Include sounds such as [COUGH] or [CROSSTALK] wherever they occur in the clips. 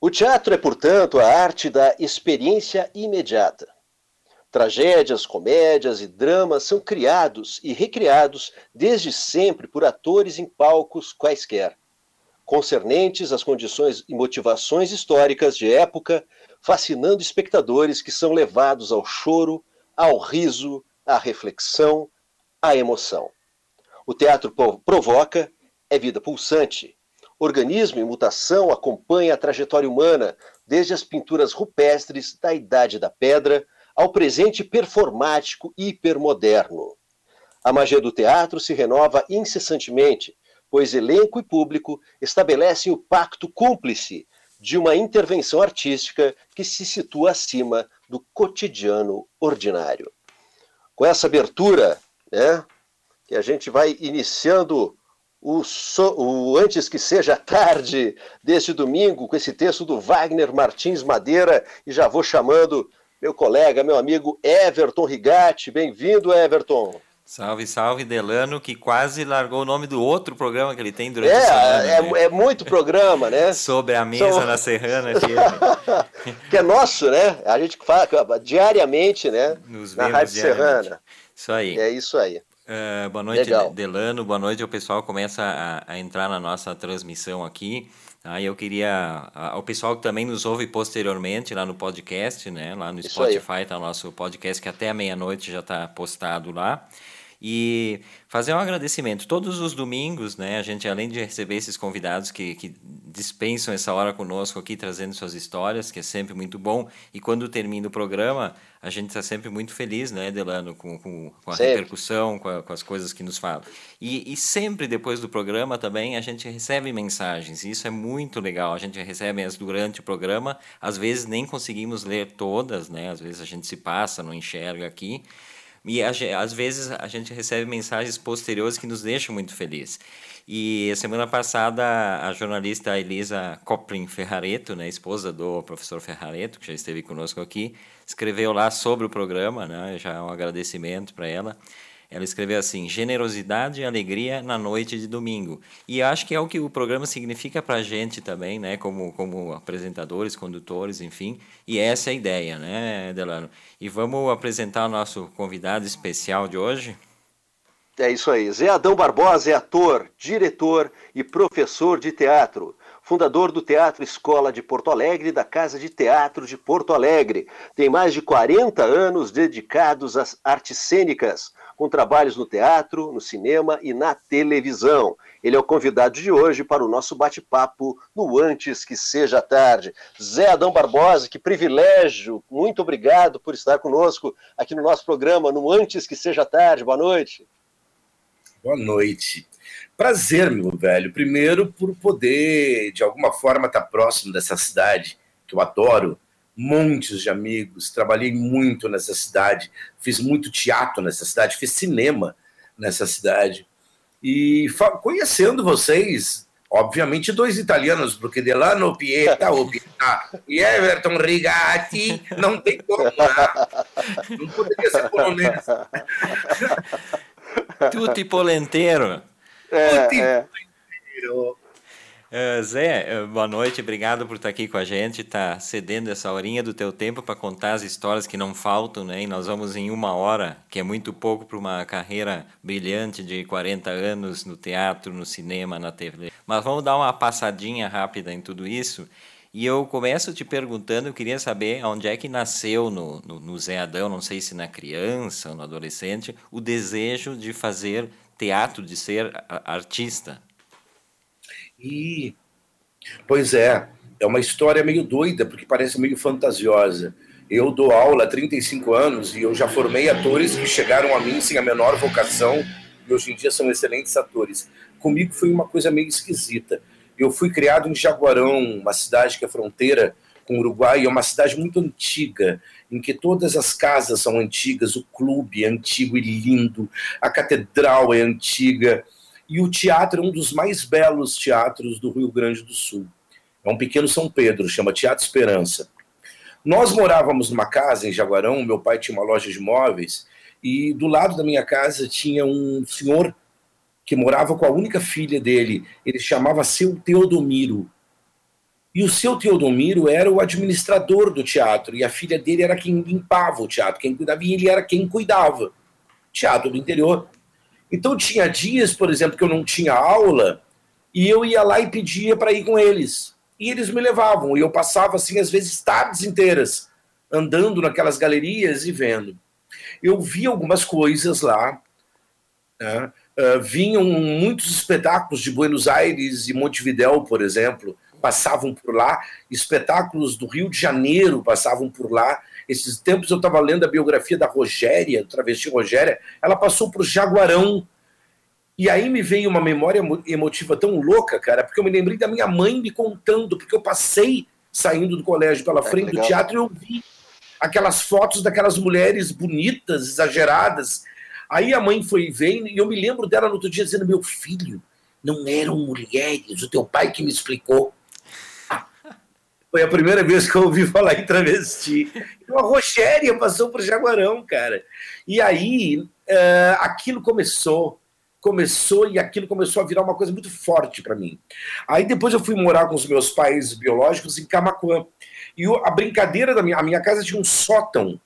O teatro é, portanto, a arte da experiência imediata. Tragédias, comédias e dramas são criados e recriados desde sempre por atores em palcos quaisquer, concernentes às condições e motivações históricas de época, fascinando espectadores que são levados ao choro, ao riso, à reflexão, à emoção. O teatro provoca, é vida pulsante. Organismo em mutação acompanha a trajetória humana, desde as pinturas rupestres da Idade da Pedra ao presente performático hipermoderno. A magia do teatro se renova incessantemente, pois elenco e público estabelecem o pacto cúmplice de uma intervenção artística que se situa acima do cotidiano ordinário. Com essa abertura, né, que a gente vai iniciando o, so, o, Antes que Seja Tarde deste domingo, com esse texto do Wagner Martins Madeira, e já vou chamando meu colega, meu amigo Everton Rigatti. Bem-vindo, Everton. Salve, salve, Delano, que quase largou o nome do outro programa que ele tem durante é, a semana. É, né? é muito programa, né? [LAUGHS] Sobre a mesa São... na Serrana [LAUGHS] que é nosso, né? A gente fala diariamente, né? Nos na Rádio Serrana. Isso aí. É isso aí. Uh, boa noite, Legal. Delano. Boa noite. O pessoal começa a, a entrar na nossa transmissão aqui. Aí eu queria. o pessoal que também nos ouve posteriormente lá no podcast, né? Lá no Spotify está o nosso podcast que até meia-noite já está postado lá. E fazer um agradecimento. Todos os domingos, né, a gente, além de receber esses convidados que, que dispensam essa hora conosco aqui, trazendo suas histórias, que é sempre muito bom, e quando termina o programa, a gente está sempre muito feliz, né, Delano, com, com, com a sempre. repercussão, com, a, com, as coisas que nos falam. E, e sempre depois do programa também a gente recebe mensagens, e isso é muito legal. A gente recebe as durante o programa, às vezes nem conseguimos ler todas, né, às vezes a gente se passa, não enxerga aqui. E às vezes a gente recebe mensagens posteriores que nos deixam muito felizes. E semana passada a jornalista Elisa Coprin Ferrareto, né, esposa do professor Ferrareto, que já esteve conosco aqui, escreveu lá sobre o programa, né, já um agradecimento para ela. Ela escreveu assim: generosidade e alegria na noite de domingo. E acho que é o que o programa significa para a gente também, né? Como, como apresentadores, condutores, enfim. E essa é a ideia, né, Delano? E vamos apresentar o nosso convidado especial de hoje. É isso aí. Zé Adão Barbosa é ator, diretor e professor de teatro fundador do Teatro Escola de Porto Alegre e da Casa de Teatro de Porto Alegre. Tem mais de 40 anos dedicados às artes cênicas, com trabalhos no teatro, no cinema e na televisão. Ele é o convidado de hoje para o nosso bate-papo no Antes que Seja Tarde. Zé Adão Barbosa, que privilégio, muito obrigado por estar conosco aqui no nosso programa, no Antes que Seja Tarde. Boa noite. Boa noite. Prazer, meu velho. Primeiro, por poder, de alguma forma, estar próximo dessa cidade que eu adoro, montes de amigos, trabalhei muito nessa cidade, fiz muito teatro nessa cidade, fiz cinema nessa cidade. E conhecendo vocês, obviamente dois italianos, porque Delano Pieta, o Pieta e Everton Rigatti, não tem como, né? não poderia ser polonês. Tutti polentero. É, Tutti é. polentero. Uh, Zé, eh, boa noite, obrigado por estar aqui com a gente, tá cedendo essa horinha do teu tempo para contar as histórias que não faltam, né? E nós vamos em uma hora, que é muito pouco para uma carreira brilhante de 40 anos no teatro, no cinema, na TV. Mas vamos dar uma passadinha rápida em tudo isso. E eu começo te perguntando, eu queria saber onde é que nasceu no, no, no Zé Adão, não sei se na criança ou no adolescente, o desejo de fazer teatro, de ser artista. E, pois é, é uma história meio doida, porque parece meio fantasiosa. Eu dou aula há 35 anos e eu já formei atores que chegaram a mim sem a menor vocação e hoje em dia são excelentes atores. Comigo foi uma coisa meio esquisita. Eu fui criado em Jaguarão, uma cidade que é fronteira com o Uruguai, é uma cidade muito antiga, em que todas as casas são antigas, o clube é antigo e lindo, a catedral é antiga. E o teatro é um dos mais belos teatros do Rio Grande do Sul. É um pequeno São Pedro, chama Teatro Esperança. Nós morávamos numa casa em Jaguarão, meu pai tinha uma loja de móveis, e do lado da minha casa tinha um senhor que morava com a única filha dele. Ele chamava seu Teodomiro. E o seu Teodomiro era o administrador do teatro, e a filha dele era quem limpava o teatro, quem cuidava, e ele era quem cuidava. Teatro do interior. Então tinha dias, por exemplo, que eu não tinha aula, e eu ia lá e pedia para ir com eles. E eles me levavam, e eu passava, assim, às vezes, tardes inteiras, andando naquelas galerias e vendo. Eu vi algumas coisas lá, né? uh, vinham muitos espetáculos de Buenos Aires e Montevidéu, por exemplo, passavam por lá, espetáculos do Rio de Janeiro passavam por lá. Esses tempos eu estava lendo a biografia da Rogéria, travesti Rogéria, ela passou por Jaguarão. E aí me veio uma memória emotiva tão louca, cara, porque eu me lembrei da minha mãe me contando, porque eu passei saindo do colégio pela é, frente do teatro e eu vi aquelas fotos daquelas mulheres bonitas, exageradas. Aí a mãe foi ver e eu me lembro dela no outro dia dizendo: Meu filho, não eram mulheres, o teu pai que me explicou. Foi a primeira vez que eu ouvi falar em travesti. Uma Rogéria passou por Jaguarão, cara. E aí uh, aquilo começou, começou e aquilo começou a virar uma coisa muito forte para mim. Aí depois eu fui morar com os meus pais biológicos em Camacuã. E a brincadeira da minha, a minha casa tinha um sótão,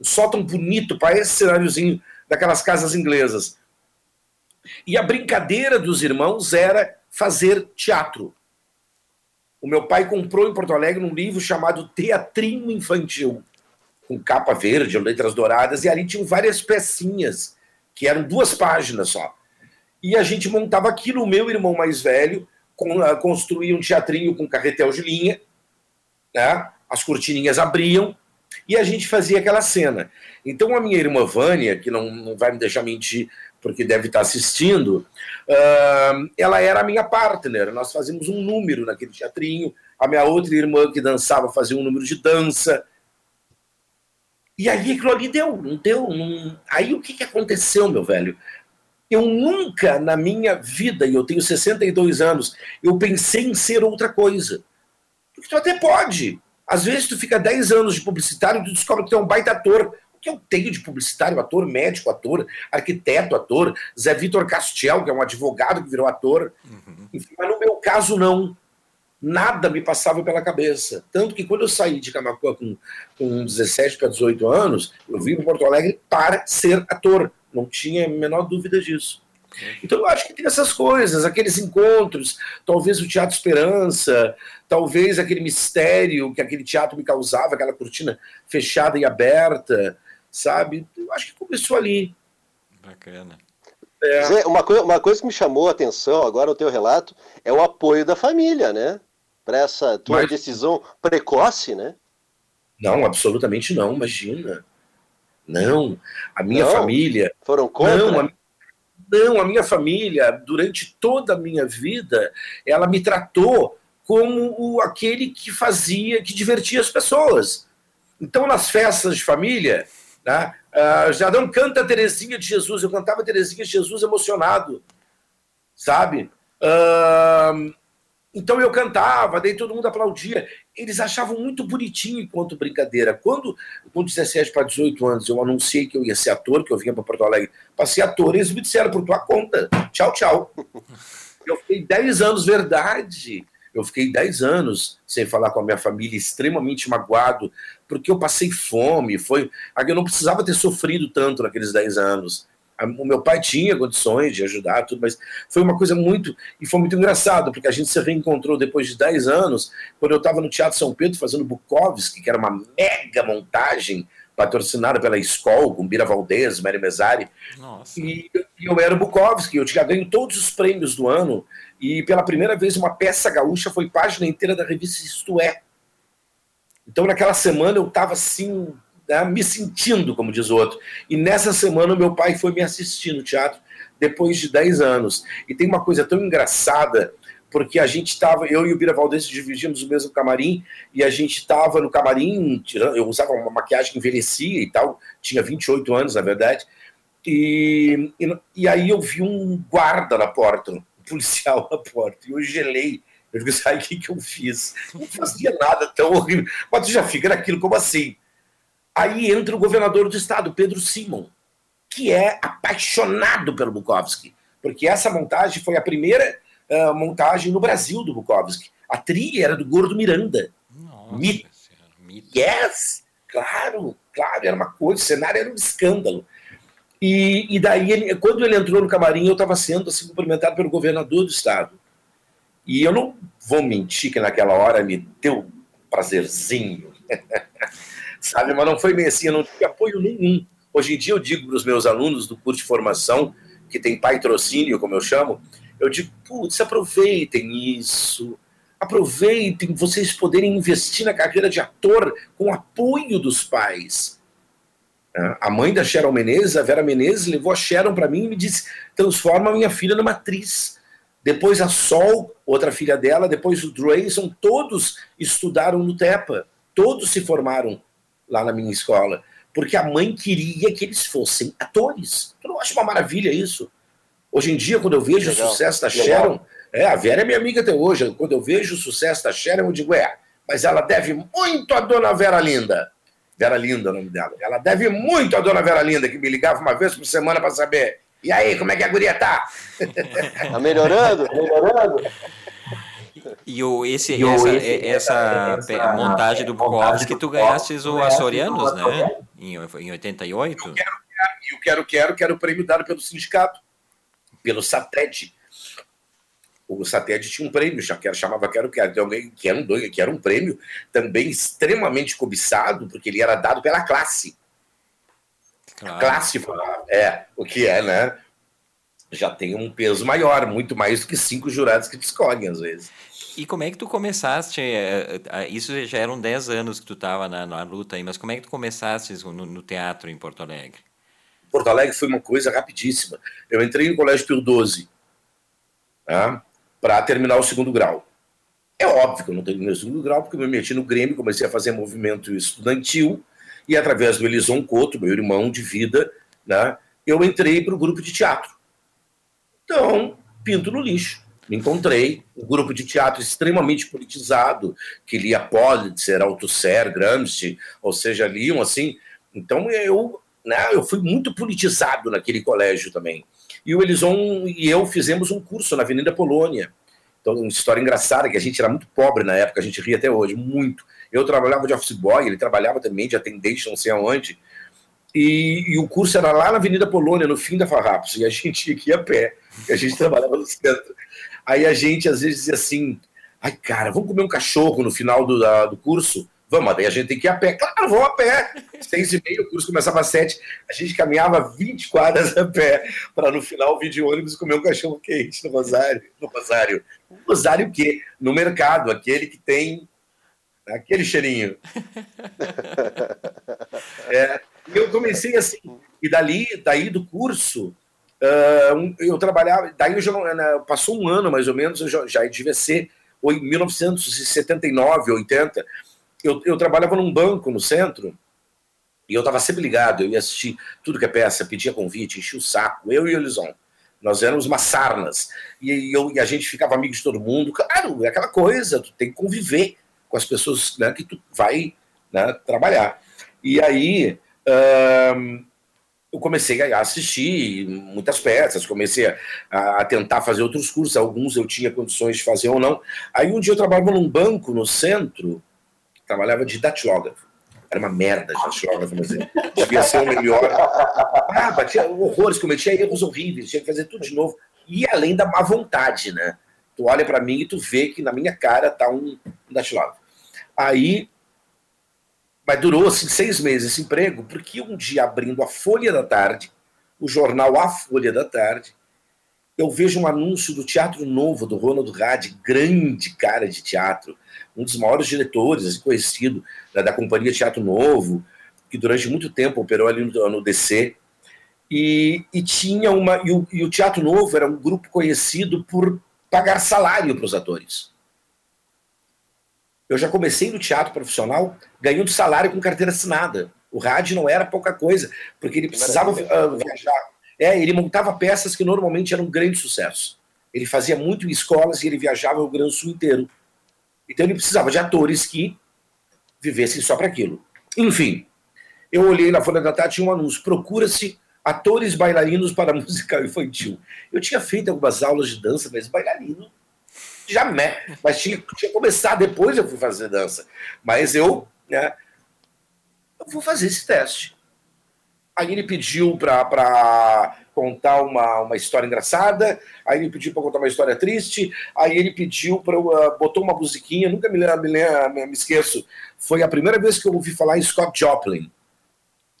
um sótão bonito para esse cenáriozinho daquelas casas inglesas. E a brincadeira dos irmãos era fazer teatro. O meu pai comprou em Porto Alegre um livro chamado Teatrinho Infantil, com capa verde, letras douradas, e ali tinham várias pecinhas, que eram duas páginas só. E a gente montava aquilo, o meu irmão mais velho ah, construía um teatrinho com carretel de linha, né? as cortininhas abriam, e a gente fazia aquela cena. Então a minha irmã Vânia, que não, não vai me deixar mentir, porque deve estar assistindo, uh, ela era a minha partner. Nós fazíamos um número naquele teatrinho. A minha outra irmã que dançava fazia um número de dança. E aí aquilo ali deu, não deu. Não... Aí o que, que aconteceu, meu velho? Eu nunca na minha vida, e eu tenho 62 anos, eu pensei em ser outra coisa. Porque tu até pode. Às vezes tu fica 10 anos de publicitário e tu descobre que tu é um baita ator que eu tenho de publicitário, ator, médico, ator, arquiteto, ator, Zé Vitor Castiel, que é um advogado que virou ator. Uhum. Enfim, mas no meu caso, não. Nada me passava pela cabeça. Tanto que quando eu saí de Camacuã com, com 17 para 18 anos, eu vim para Porto Alegre para ser ator. Não tinha a menor dúvida disso. Então eu acho que tem essas coisas, aqueles encontros, talvez o Teatro Esperança, talvez aquele mistério que aquele teatro me causava, aquela cortina fechada e aberta, sabe? Eu acho que começou ali. Bacana. É. Zé, uma, coisa, uma coisa que me chamou a atenção agora o teu relato é o apoio da família, né? Para essa tua Mas... decisão precoce, né? Não, absolutamente não, imagina. Não, a minha não, família. Foram contra? Não a, não, a minha família, durante toda a minha vida, ela me tratou como o, aquele que fazia, que divertia as pessoas. Então, nas festas de família, né? Uh, Jadão canta Terezinha de Jesus, eu cantava Terezinha de Jesus emocionado, sabe? Uh, então eu cantava, daí todo mundo aplaudia. Eles achavam muito bonitinho enquanto brincadeira. Quando, com 17 para 18 anos, eu anunciei que eu ia ser ator, que eu vinha para Porto Alegre para ser ator, eles me disseram por tua conta. Tchau, tchau. [LAUGHS] Eu fiquei 10 anos, verdade. Eu fiquei 10 anos sem falar com a minha família, extremamente magoado, porque eu passei fome. Foi, eu não precisava ter sofrido tanto naqueles 10 anos. O meu pai tinha condições de ajudar, tudo, mas foi uma coisa muito. E foi muito engraçado, porque a gente se reencontrou depois de 10 anos, quando eu estava no Teatro São Pedro fazendo Bukowski, que era uma mega montagem patrocinada pela escola, com Bira Valdez, Mary Mesari. Nossa. E, e eu era o Bukowski, eu tinha ganho todos os prêmios do ano. E pela primeira vez, uma peça gaúcha foi página inteira da revista Isto É. Então, naquela semana, eu estava assim, né, me sentindo, como diz o outro. E nessa semana, meu pai foi me assistir no teatro, depois de 10 anos. E tem uma coisa tão engraçada, porque a gente estava, eu e o Bira Valdez dividimos o mesmo camarim, e a gente estava no camarim, eu usava uma maquiagem que envelhecia e tal, tinha 28 anos, na verdade, e, e, e aí eu vi um guarda na porta [LAUGHS] policial na porta. E eu gelei. Eu digo, [LAUGHS] sabe o que, que eu fiz? Não fazia nada tão horrível. Mas tu já fica naquilo, como assim? Aí entra o governador do estado, Pedro Simon, que é apaixonado pelo Bukowski. Porque essa montagem foi a primeira uh, montagem no Brasil do Bukowski. A trilha era do Gordo Miranda. Nossa, Mito. Yes! Claro, claro, era uma coisa, o cenário era um escândalo. E, e daí, ele, quando ele entrou no camarim, eu estava sendo assim, cumprimentado pelo governador do estado. E eu não vou mentir que naquela hora me deu prazerzinho, [LAUGHS] sabe? Mas não foi bem assim, eu não tive apoio nenhum. Hoje em dia eu digo para os meus alunos do curso de formação, que tem patrocínio, como eu chamo, eu digo, putz, aproveitem isso, aproveitem vocês poderem investir na carreira de ator com apoio dos pais. A mãe da Sharon Menezes, a Vera Menezes, levou a Sharon para mim e me disse: transforma minha filha numa atriz. Depois a Sol, outra filha dela, depois o Drayson, todos estudaram no TEPA, todos se formaram lá na minha escola, porque a mãe queria que eles fossem atores. Eu não acho uma maravilha isso. Hoje em dia, quando eu vejo Legal. o sucesso da Legal. Sharon, é, a Vera é minha amiga até hoje, quando eu vejo o sucesso da Sharon, eu digo, é, mas ela deve muito à dona Vera Linda. Vera Linda é o nome dela. Ela deve muito à dona Vera Linda, que me ligava uma vez por semana para saber. E aí, como é que a guria tá? [LAUGHS] tá melhorando? Melhorando? E o, esse, e essa, esse, essa, essa, montagem do Bukowski, tu ganhaste o Açorianos, né? Em, em 88? E o Quero Quero, Quero Quero, que era o prêmio dado pelo sindicato, pelo SATED. O SATED tinha um prêmio, que chamava Quero Quero, então, que, era um, que era um prêmio também extremamente cobiçado, porque ele era dado pela classe. Claro. Falava, é, o que é, né? Já tem um peso maior, muito mais do que cinco jurados que te escolhem, às vezes. E como é que tu começaste? É, é, isso já eram 10 anos que tu estava na, na, luta aí, mas como é que tu começaste no, no, teatro em Porto Alegre? Porto Alegre foi uma coisa rapidíssima. Eu entrei no Colégio Pio 12 tá? para terminar o segundo grau. É óbvio que eu não terminei o segundo grau, porque eu me meti no Grêmio, comecei a fazer movimento estudantil, e através do Elison Couto, meu irmão de vida, né, eu entrei para o grupo de teatro. Então, pinto no lixo. Me encontrei um grupo de teatro extremamente politizado, que lia Pulitzer, Althusser, Gramsci, ou seja, liam assim. Então, eu, né, eu fui muito politizado naquele colégio também. E o Elison e eu fizemos um curso na Avenida Polônia. Então, uma história engraçada, que a gente era muito pobre na época, a gente ri até hoje, muito. Eu trabalhava de office boy, ele trabalhava também de atendente, não sei aonde. E, e, o curso era lá na Avenida Polônia, no fim da Farrapos, e a [LAUGHS] gente tinha que ir a pé, a gente trabalhava no centro. Aí a gente às vezes dizia assim: ai, cara, vamos comer um cachorro no final do, da, do curso? Vamos, daí a gente tem que ir a pé. Claro, vamos a pé. Seis e meia, o curso começava às sete. A gente caminhava 20 quadras a pé para no final vir de ônibus comer um cachorro quente no Rosário. No Rosário. Rosário o quê? No mercado, aquele que tem aquele cheirinho. [LAUGHS] é, eu comecei assim, e dali, daí do curso, uh, eu trabalhava, daí eu já, né, passou um ano mais ou menos, eu já, já devia ser em 1979, 80, eu, eu trabalhava num banco no centro, e eu estava sempre ligado, eu ia assistir tudo que é peça, pedia convite, enchia o saco, eu e o Elison. Nós éramos umas sarnas. E, eu, e a gente ficava amigo de todo mundo. Claro, é aquela coisa, tu tem que conviver com as pessoas né, que tu vai né, trabalhar. E aí eu comecei a assistir muitas peças, comecei a, a, tentar fazer outros cursos, alguns eu tinha condições de fazer ou não. Aí um dia eu trabalhava num banco no centro, trabalhava de datilógrafo. Era uma merda de datilógrafo, mas devia ser o melhor. Ah, batia horrores, cometia erros horríveis, tinha que fazer tudo de novo. E além da má vontade, né? Tu olha para mim e tu vê que na minha cara tá um, um datilógrafo. Aí, mas durou assim, seis meses esse emprego, porque um dia abrindo a Folha da Tarde, o jornal A Folha da Tarde, eu vejo um anúncio do Teatro Novo, do Ronald Rad, grande cara de teatro, um dos maiores diretores, assim, conhecido da, da Companhia Teatro Novo, que durante muito tempo operou ali no, no DC. E, e tinha uma. E o, e o Teatro Novo era um grupo conhecido por pagar salário para os atores. Eu já comecei no teatro profissional ganhando salário com carteira assinada. O rádio não era pouca coisa, porque ele precisava uh, viajar. É, ele montava peças que normalmente eram um grande sucesso. Ele fazia muito em escolas e ele viajava o Grande Sul inteiro. Então ele precisava de atores que vivessem só para aquilo. Enfim, eu olhei na Folha da Tarde tinha um anúncio: procura-se atores bailarinos para [LAUGHS] musical infantil. Eu tinha feito algumas aulas de dança, mas bailarino jamais. Mas tinha, tinha que começar, depois eu fui fazer dança. Mas eu, né, eu vou fazer esse teste. Aí ele pediu para contar uma, uma história engraçada, aí ele pediu para contar uma história triste, aí ele pediu para uh, botou uma musiquinha, nunca me, me, me, me esqueço. Foi a primeira vez que eu ouvi falar em Scott Joplin,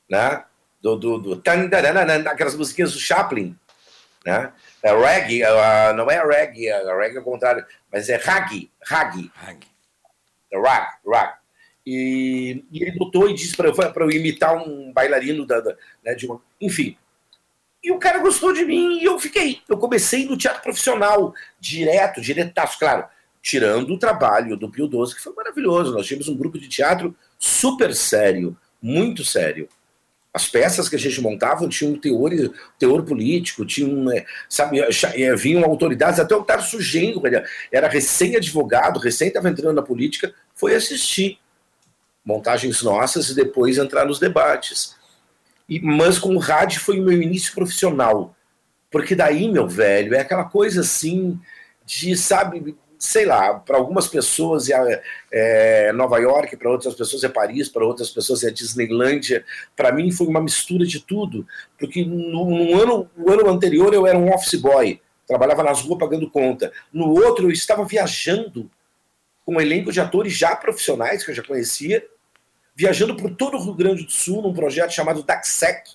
né? Do, do, do aquelas musiquinhas do Chaplin, né? É reggae, uh, não é reggae, é reggae ao contrário, mas é rag, rag. Rag. É rag, rag. E, e, ele botou e disse para eu, eu imitar um bailarino da, da né, de uma, enfim. E o cara gostou de mim e eu fiquei. Eu comecei no teatro profissional, direto, diretaço, claro, tirando o trabalho do Pio Doce, que foi maravilhoso. Nós tínhamos um grupo de teatro super sério, muito sério. As peças que a gente montava tinham um teor, teor político, tinham, é, sabe, é, vinham autoridades, até o Tarso Genro, era recém-advogado, recém estava entrando na política, foi assistir montagens nossas e depois entrar nos debates. E, mas com o rádio foi o meu início profissional. Porque daí, meu velho, é aquela coisa assim de, sabe, sei lá, para algumas pessoas é, é Nova York, para outras pessoas é Paris, para outras pessoas é Disneylândia. Para mim foi uma mistura de tudo, porque no, no, ano, no ano anterior eu era um office boy, trabalhava nas ruas pagando conta. No outro eu estava viajando com um elenco de atores já profissionais que eu já conhecia viajando por todo o Rio Grande do Sul num projeto chamado DACSEC,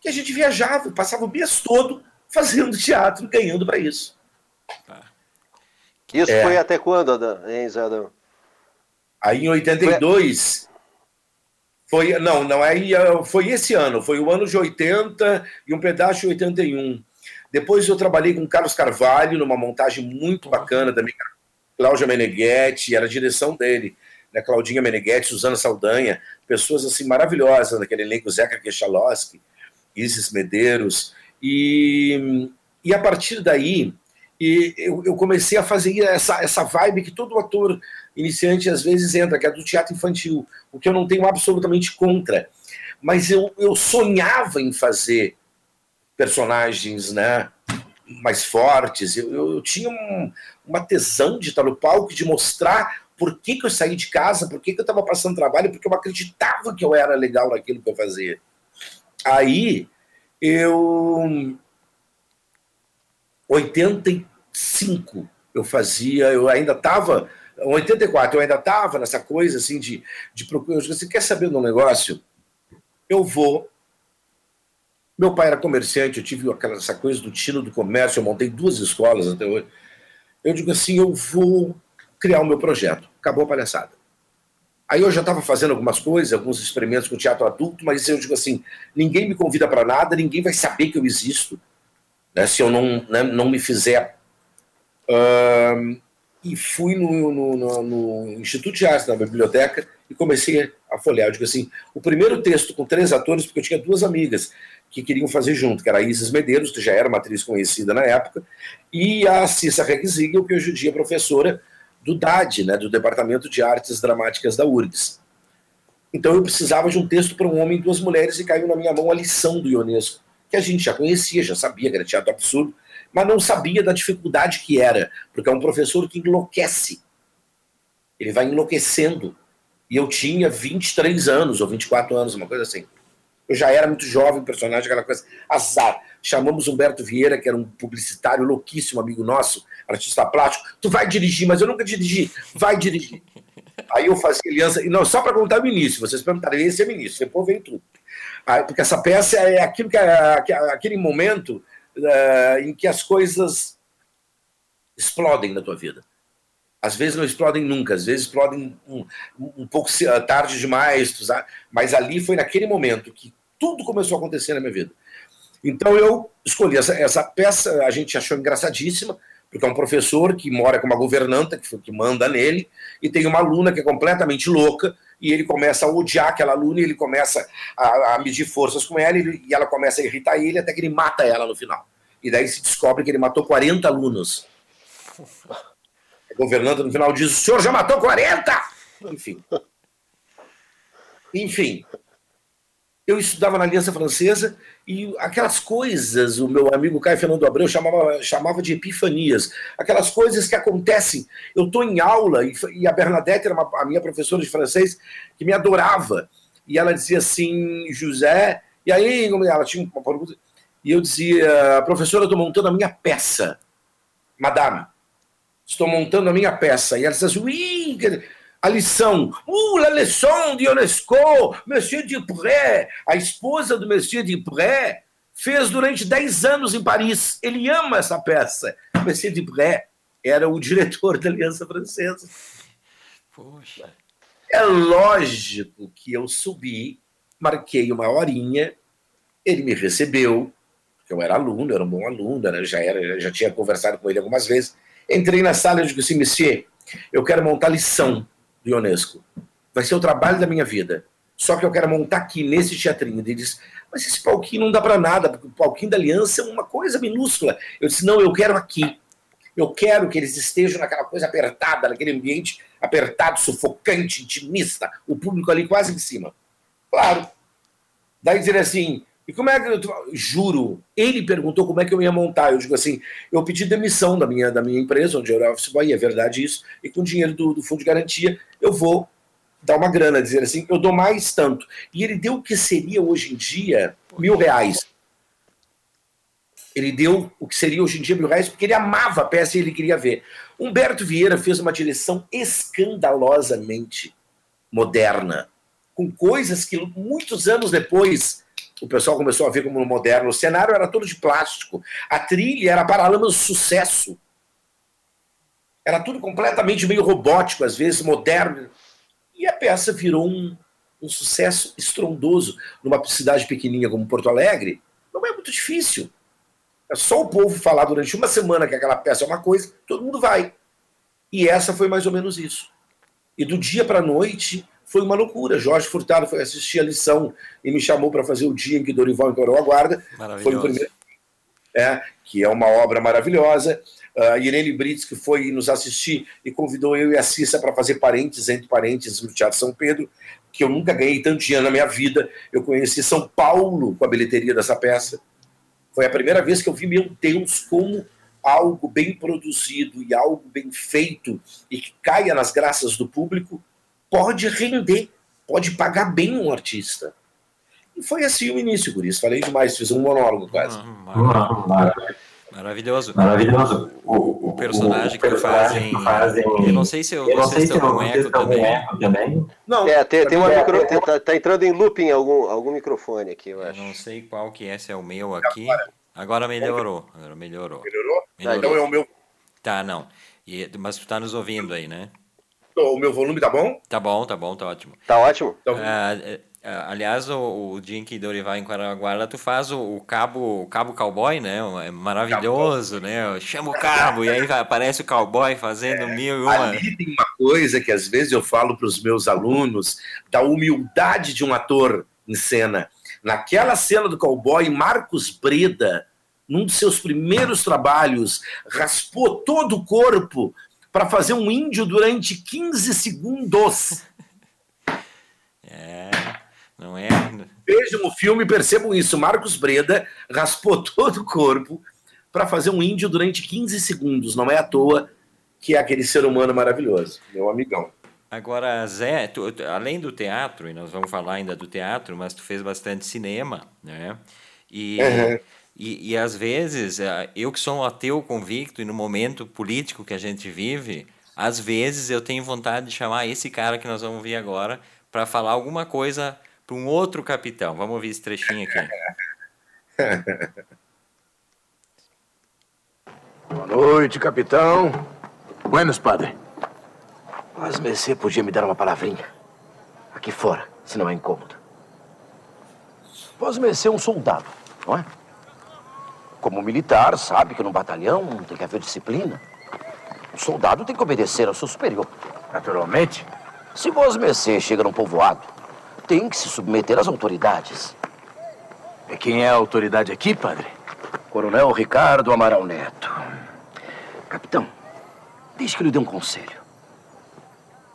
que a gente viajava, passava o mês todo fazendo teatro, ganhando para isso. Tá. Isso é. foi até quando, hein, Zé Adão? Aí em 82 foi, foi não, não aí foi esse ano, foi o ano de 80 e um pedaço de 81. Depois eu trabalhei com Carlos Carvalho numa montagem muito bacana da minha Cláudia Meneghetti, era a direção dele né, Claudinha Meneghetti, Suzana Saldanha, pessoas assim maravilhosas naquele elenco, Zeca Kechalowski, Isis Medeiros, e, e a partir daí e eu, eu, comecei a fazer essa, essa vibe que todo ator iniciante às vezes entra, que é do teatro infantil, o que eu não tenho absolutamente contra. Mas eu, eu sonhava em fazer personagens né, mais fortes, eu, eu, eu tinha um, uma tesão de estar no palco, de mostrar por que, que eu saí de casa, por que, que eu estava passando trabalho, porque eu acreditava que eu era legal naquilo que eu fazia. Aí, eu. 85 eu fazia, eu ainda estava. 84 eu ainda estava nessa coisa assim de, de procurar. Você quer saber de um negócio? Eu vou. Meu pai era comerciante, eu tive aquela, essa coisa do tino do comércio, eu montei duas escolas até hoje. Eu digo assim: eu vou criar o meu projeto. Acabou a palhaçada. Aí eu já estava fazendo algumas coisas, alguns experimentos com teatro adulto, mas eu digo assim: ninguém me convida para nada, ninguém vai saber que eu existo, né, se eu não, né, não me fizer. Uh, e fui no, no, no, no, Instituto de Artes, na biblioteca, e comecei a folhear. Eu digo assim: o primeiro texto com três atores, porque eu tinha duas amigas que queriam fazer junto, que era a Isis Medeiros, que já era uma atriz conhecida na época, e a Cissa Requizigel, que hoje em dia é professora do DAD, né, do Departamento de Artes Dramáticas da URGS. Então eu precisava de um texto para um homem e duas mulheres e caiu na minha mão a lição do Ionesco, que a gente já conhecia, já sabia que era teatro absurdo, mas não sabia da dificuldade que era, porque é um professor que enlouquece. Ele vai enlouquecendo. E eu tinha 23 anos, ou 24 anos, uma coisa assim. Eu já era muito jovem, personagem, aquela coisa, azar. Chamamos Humberto Vieira, que era um publicitário louquíssimo, amigo nosso, artista plástico. Tu vai dirigir, mas eu nunca dirigi. Vai dirigir. Aí eu fazia aliança. E não, só para contar o início, vocês perguntaram, esse é o início, depois vem tudo. Porque essa peça é aquilo que é, aquele momento uh, em que as coisas explodem na tua vida. Às vezes não explodem nunca, às vezes explodem um, um pouco tarde demais, mas ali foi naquele momento que tudo começou a acontecer na minha vida. Então eu escolhi essa, essa peça, a gente achou engraçadíssima, porque é um professor que mora com uma governanta, que, que manda nele, e tem uma aluna que é completamente louca, e ele começa a odiar aquela aluna, e ele começa a, a medir forças com ela, e, e ela começa a irritar ele, até que ele mata ela no final. E daí se descobre que ele matou 40 alunos. A governanta no final diz: o senhor já matou 40? Enfim. Enfim. Eu estudava na Aliança Francesa e aquelas coisas, o meu amigo Caio Fernando Abreu chamava, chamava de epifanias, aquelas coisas que acontecem. Eu estou em aula e, e, a Bernadette era uma, a minha professora de francês que me adorava. E ela dizia assim, José, e aí ela tinha uma pergunta, e eu dizia, professora, estou montando a minha peça. Madame, estou montando a minha peça. E ela dizia assim, Ui! A lição. Uh, la leçon de Ionesco, Monsieur Dupré, a esposa do Monsieur Dupré, fez durante 10 anos em Paris. Ele ama essa peça. Monsieur Dupré era o [LAUGHS] diretor da Aliança Francesa. Poxa. É lógico que eu subi, marquei uma horinha, ele me recebeu, eu era aluno, era um bom aluno, já, era, já tinha conversado com ele algumas vezes. Entrei na sala e disse assim, Monsieur, eu quero montar lição Ionesco. Vai ser o trabalho da minha vida. Só que eu quero montar aqui, nesse teatrinho. Ele disse, mas esse palquinho não dá para nada, porque o palquinho da aliança é uma coisa minúscula. Eu disse, não, eu quero aqui. Eu quero que eles estejam naquela coisa apertada, naquele ambiente apertado, sufocante, intimista, o público ali quase em cima. Claro. Daí dizer assim, e como é que eu juro? Ele perguntou como é que eu ia montar. Eu digo assim: eu pedi demissão da minha, da minha empresa, onde eu era office boy, é verdade isso, e com o dinheiro do, do fundo de garantia, eu vou dar uma grana, dizer assim, eu dou mais tanto. E ele deu o que seria hoje em dia mil reais. Ele deu o que seria hoje em dia mil reais, porque ele amava a peça e ele queria ver. Humberto Vieira fez uma direção escandalosamente moderna, com coisas que muitos anos depois o pessoal começou a ver como moderno. O cenário era todo de plástico. A trilha era Paralamas do Sucesso. Era tudo completamente meio robótico, às vezes moderno. E a peça virou um, um sucesso estrondoso. Numa cidade pequenininha como Porto Alegre, não é muito difícil. É só o povo falar durante uma semana que aquela peça é uma coisa, todo mundo vai. E essa foi mais ou menos isso. E do dia para a noite, foi uma loucura. Jorge Furtado foi assistir a lição e me chamou para fazer o dia em que Dorival encorou a guarda. Foi o primeiro. É, que é uma obra maravilhosa. Uh, Irene Brits, que foi nos assistir e convidou eu e a Cissa para fazer parentes entre parentes no Teatro São Pedro, que eu nunca ganhei tanto dinheiro na minha vida. Eu conheci São Paulo com a bilheteria dessa peça. Foi a primeira vez que eu vi, meu Deus, como algo bem produzido e algo bem feito e que caia nas graças do público pode render, pode pagar bem um artista. E foi assim o início, por isso falei demais, fiz um monólogo quase. Maravilhoso. Maravilhoso. O, o personagem, o que, fazem, que fazem. Eu não sei se eu, eu vocês estão com eco também. também. Não, é, tem, tem uma é, micro, tem, tá, tá, entrando em looping algum, algum microfone aqui, eu acho. Eu não sei qual que é, se é o meu aqui. Agora melhorou. Agora melhorou. Melhorou? melhorou. Então é o meu. Tá, não. E, mas tu tá nos ouvindo aí, né? O meu volume tá bom? Tá bom, tá bom, tá ótimo. Tá ótimo? Então... Uh, aliás, o, o dia em que Dorival em Guaraguara, tu faz o, o, cabo o cabo cowboy, né? É maravilhoso, cabo. né? Chama o cabo e aí aparece o cowboy fazendo é, mil e uma. Ali tem uma coisa que às vezes eu falo para os meus alunos da humildade de um ator em cena. Naquela cena do cowboy, Marcos Breda, num dos seus primeiros trabalhos, raspou todo o corpo para fazer um índio durante 15 segundos. É, não é? Vejam o filme e percebam isso. Marcos Breda raspou [LAUGHS] todo o corpo para fazer um índio durante 15 segundos. Não é à toa que é aquele ser humano maravilhoso, meu amigão. Agora, Zé, tu, além do teatro, e nós vamos falar ainda do teatro, mas tu fez bastante cinema, né? E uhum. E, e às vezes, eh, eu que sou um ateu convicto e no momento político que a gente vive, às vezes eu tenho vontade de chamar esse cara que nós vamos ver agora para falar alguma coisa para um outro capitão. Vamos ouvir esse trechinho aqui. Boa noite, capitão. Buenos, padre. Mas Mercê podia me dar uma palavrinha. Aqui fora, se não é incômodo. Vós Mercê é um soldado, não é? Como militar, sabe que no batalhão tem que haver disciplina. O soldado tem que obedecer ao seu superior. Naturalmente. Se vos mercê chega num povoado, tem que se submeter às autoridades. E quem é a autoridade aqui, padre? Coronel Ricardo Amaral Neto. Capitão, deixe que lhe dê um conselho.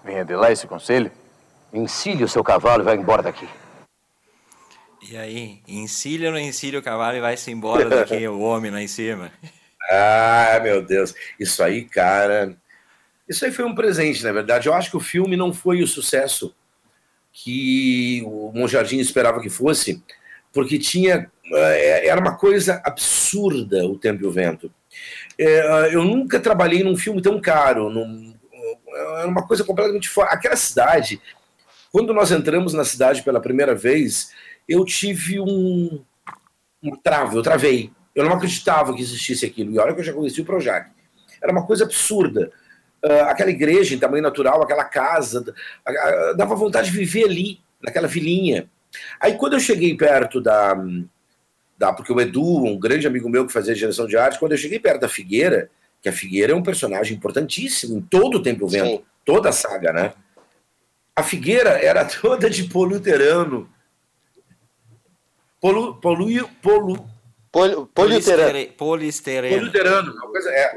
Venha de lá esse conselho? Ensile o seu cavalo e vá embora daqui. E aí, encilha ou não encilha o cavalo e vai-se embora daqui o homem lá em cima? [LAUGHS] Ah, meu Deus. Isso aí, cara. Isso aí foi um presente, na verdade. Eu acho que o filme não foi o sucesso que o Monjardim esperava que fosse, porque tinha. Eh, era uma coisa absurda o Tempo e o Vento. É, eu nunca trabalhei num filme tão caro. Era uma coisa completamente fora. Aquela cidade, quando nós entramos na cidade pela primeira vez, eu tive um, um travo, eu travei. Eu não acreditava que existisse aquilo. E olha que eu já conheci o Projac. Era uma coisa absurda. Uh, aquela igreja em tamanho natural, aquela casa, uh, dava vontade de viver ali, naquela vilinha. Aí quando eu cheguei perto da, da. Porque o Edu, um grande amigo meu que fazia direção de arte, quando eu cheguei perto da Figueira, que a Figueira é um personagem importantíssimo em todo o Tempo Vento, Sim. toda a saga, né? A Figueira era [LAUGHS] toda de poluterano. Polu, polu, polu, Pol, poliuterano. Polistereno. Poliuterano, uma coisa é.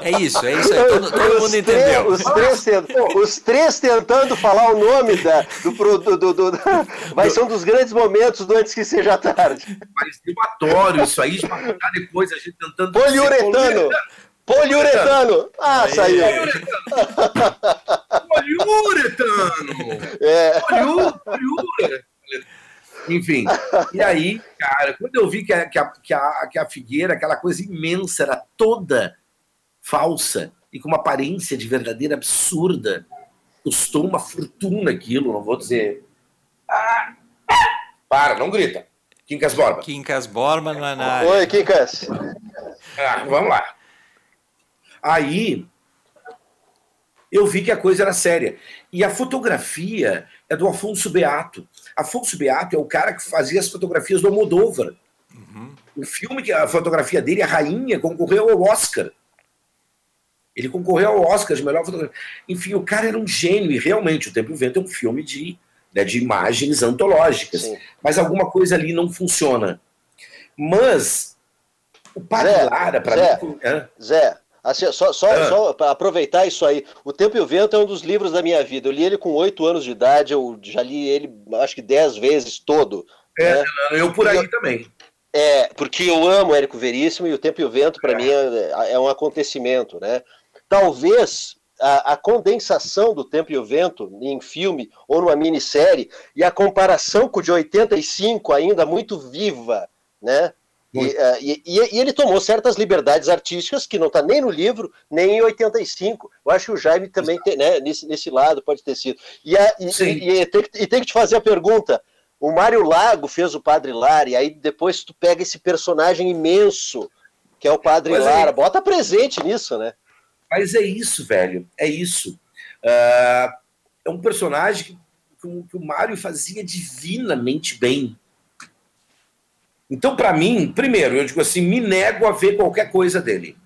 É isso, é isso aí. Todo, todo mundo entendeu. Os três, os três, tentando falar o nome da, do, do, do, do, Vai ser um dos grandes momentos do antes que seja tarde. Parecia isso aí, para depois, a gente tentando. Poliuretano! Poliuretano! Ah, Aí. saiu! Poliuretano! É. Poliuretano! Enfim, e aí, cara, quando eu vi que a, que a, que a, que a figueira, aquela coisa imensa, era toda falsa e com uma aparência de verdadeira absurda, custou uma fortuna aquilo, não vou dizer. Ah, para, não grita. Quincas Borba. Quincas Borba não é nada. Oi, Quincas. Ah, vamos lá. Aí eu vi que a coisa era séria. E a fotografia é do Afonso Beato. Afonso Beato é o cara que fazia as fotografias do Almodóvar. Uhum. O filme, que a fotografia dele, a Rainha, concorreu ao Oscar. Ele concorreu ao Oscar de melhor fotografia. Enfim, o cara era um gênio, e realmente, O Tempo e o Vento é um filme de, né, de imagens antológicas. Sim. Mas alguma coisa ali não funciona. Mas o Padre Lara, para mim. Zé, Assim, só só, ah. só para aproveitar isso aí, O Tempo e o Vento é um dos livros da minha vida. Eu li ele com oito anos de idade, eu já li ele acho que dez vezes todo. É, né? eu por aí eu, também. É, porque eu amo Érico Veríssimo e O Tempo e o Vento, para é. mim, é, é, um acontecimento. Né? Talvez a, a, condensação do Tempo e o Vento em filme ou numa minissérie e a comparação com o de 85 ainda muito viva, né? Uh, e, e, e, ele tomou certas liberdades artísticas que não está nem no livro, nem em 85. Eu acho que o Jaime também tem, né, nesse, nesse lado pode ter sido. E, a, e, e, tem, e tem que te fazer a pergunta: o Mário Lago fez o Padre Lara, e aí depois tu pega esse personagem imenso, que é o Padre Mas Lara, é... bota presente nisso, né? Mas é isso, velho, é isso. Uh, é um personagem que, que, que o Mário fazia divinamente bem então, para mim, primeiro, eu digo assim, me nego a ver qualquer coisa dele.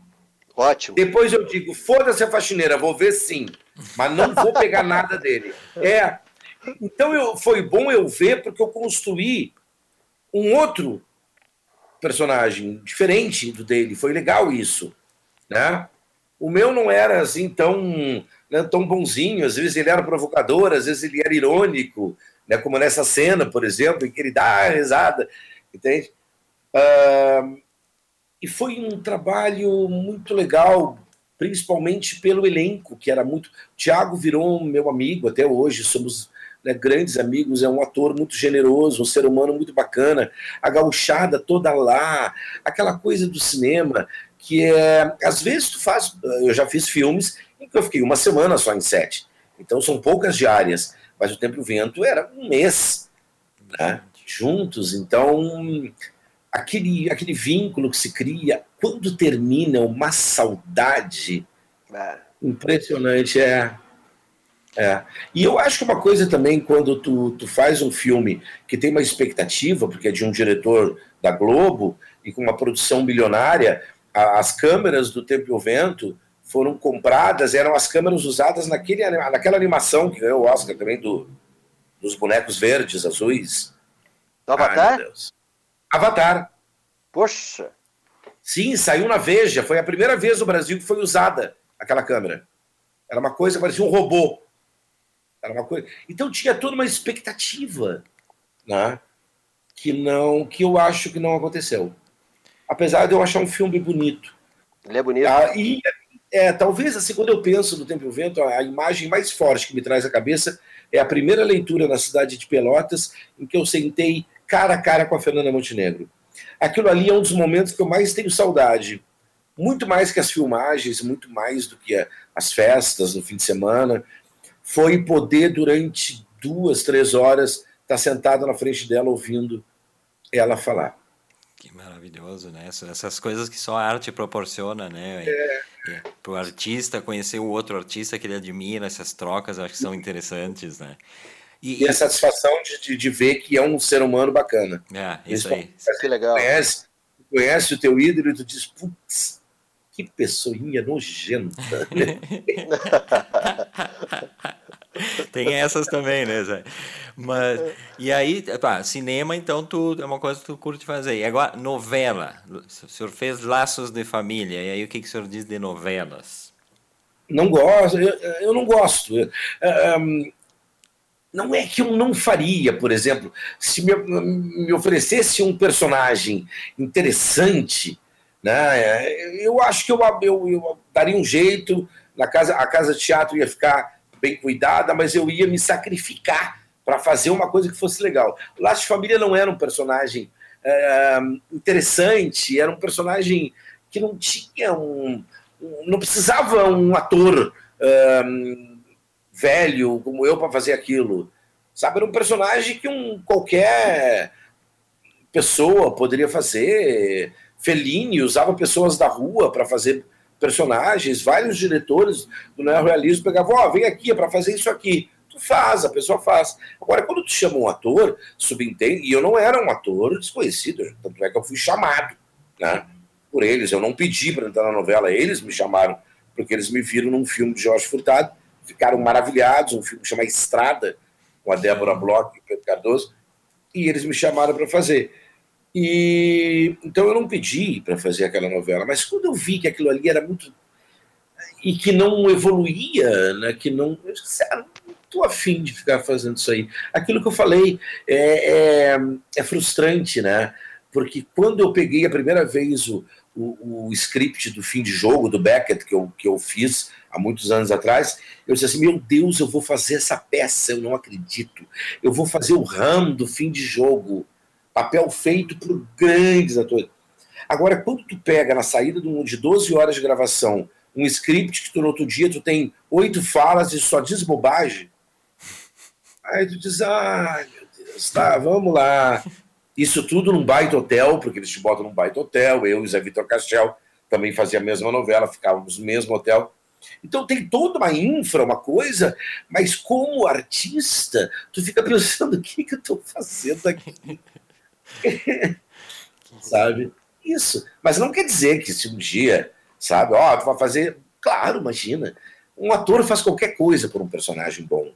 Ótimo. Depois eu digo, foda-se a faxineira, vou ver sim, mas não vou pegar [LAUGHS] nada dele. É. Então eu, foi bom eu ver porque eu construí um outro personagem diferente do dele. Foi legal isso, né? O meu não era assim tão, né, tão bonzinho. Às vezes ele era provocador, às vezes ele era irônico, né? Como nessa cena, por exemplo, em que ele dá a risada, entende? Uh, e foi um trabalho muito legal, principalmente pelo elenco, que era muito. Tiago virou meu amigo até hoje, somos né, grandes amigos, é um ator muito generoso, um ser humano muito bacana, a gauchada toda lá, aquela coisa do cinema que é. Às vezes tu faz. Eu já fiz filmes em que eu fiquei uma semana só em sete. Então são poucas diárias, mas o Tempo e o Vento era um mês né, juntos. Então aquele, aquele vínculo que se cria, quando termina, uma saudade é. impressionante. É, é. E eu acho que uma coisa também, quando tu, tu faz um filme que tem uma expectativa, porque é de um diretor da Globo, e com uma produção milionária, as câmeras do Tempo e o Vento foram compradas, eram as câmeras usadas naquele, naquela animação que ganhou o Oscar também do, dos bonecos verdes, azuis. Do Avatar? Ai, Avatar. Poxa! Sim, saiu na Veja. Foi a primeira vez no Brasil que foi usada aquela câmera. Era uma coisa, parecia um robô. Era uma coisa. Então tinha toda uma expectativa. né? Que não, que eu acho que não aconteceu. Apesar de eu achar um filme bonito. Ele é bonito. Ah, e é, talvez assim, quando eu penso no Tempo e o Vento, a imagem mais forte que me traz à cabeça é a primeira leitura na cidade de Pelotas, em que eu sentei cara a cara com a Fernanda Montenegro. Aquilo ali é um dos momentos que eu mais tenho saudade. Muito mais que as filmagens, muito mais do que as festas no fim de semana. Foi poder, durante duas, três horas, estar sentado na frente dela ouvindo ela falar. Que maravilhoso, né? Essas coisas que só a arte proporciona, né? É. É. Para o artista conhecer o outro artista que ele admira, essas trocas acho que são interessantes, né? E, e a satisfação de, de, de, ver que é um ser humano bacana. É, isso aí. Que legal. Conhece, conhece o teu ídolo e tu diz, putz, que pessoinha nojenta. [LAUGHS] Tem essas também, né, Zé? Mas, e aí, pá, cinema, então, tu, é uma coisa que tu curte fazer. E agora, novela. O senhor fez Laços de Família, e aí o que, que o senhor diz de novelas? Não gosto, eu, eu não gosto. Um, não é que eu não faria, por exemplo, se me, me oferecesse um personagem interessante, né, eu acho que eu, eu, eu daria um jeito, na casa, a casa de teatro ia ficar bem cuidada, mas eu ia me sacrificar para fazer uma coisa que fosse legal. O Laço de Família não era um personagem é, interessante, era um personagem que não tinha um. não precisava um ator é, velho como eu para fazer aquilo. Sabe, era um personagem que um qualquer pessoa poderia fazer. Fellini usava pessoas da rua para fazer personagens, vários diretores do neorrealismo pegavam, ó, oh, vem aqui é para fazer isso aqui. Tu faz, a pessoa faz. Agora, quando tu chama um ator, subentende, e eu não era um ator desconhecido, tanto é que eu fui chamado, né, por eles. Eu não pedi para entrar na novela, eles me chamaram, porque eles me viram num filme de Jorge Furtado, ficaram maravilhados, um filme que chama Estrada, com a Débora Bloch e o Pedro Cardoso, e eles me chamaram para fazer. E então eu não pedi para fazer aquela novela, mas quando eu vi que aquilo ali era muito e que não evoluía, né, que não, eu disse, ah, não estou afim de ficar fazendo isso aí. Aquilo que eu falei é, é, é, frustrante, né? Porque quando eu peguei a primeira vez o, o, o, script do fim de jogo do Beckett que eu, que eu fiz há muitos anos atrás, eu disse assim: meu Deus, eu vou fazer essa peça, eu não acredito. Eu vou fazer o Ram do fim de jogo papel feito por grandes atores. Agora, quando tu pega na saída de 12 horas de gravação um script que tu no outro dia tu tem oito falas e só diz bobagem, aí tu diz, ai meu Deus, tá, vamos lá. Isso tudo num baita hotel, porque eles te botam num baita hotel, eu e Zé Vitor Castel também fazia a mesma novela, ficávamos no mesmo hotel. Então tem toda uma infra, uma coisa, mas como artista, tu fica pensando, o que, que eu estou fazendo aqui? [LAUGHS] sabe? Isso. Mas não quer dizer que se um dia, sabe, ó, oh, tu vai fazer. Claro, imagina. Um ator faz qualquer coisa por um personagem bom.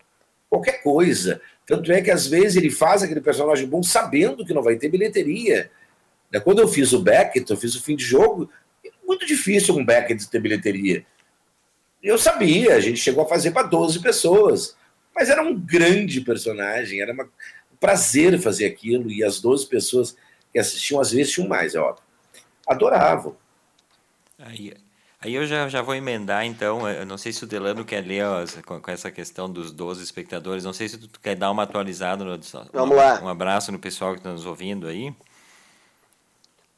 Qualquer coisa. Tanto é que às vezes ele faz aquele personagem bom sabendo que não vai ter bilheteria. Né, quando eu fiz o Beckett, eu fiz o fim de jogo, é muito difícil um Beckett ter bilheteria. Eu sabia, a gente chegou a fazer para 12 pessoas. Mas era um grande personagem, era uma, prazer fazer aquilo e as 12 pessoas que assistiam, às vezes tinham mais, é óbvio. Adoravam. Aí, aí eu já, já vou emendar, então, eu não sei se o Delano quer ler ó, com, com, essa questão dos 12 espectadores, não sei se tu quer dar uma atualizada. No, Vamos lá. Um abraço no pessoal que está nos ouvindo aí.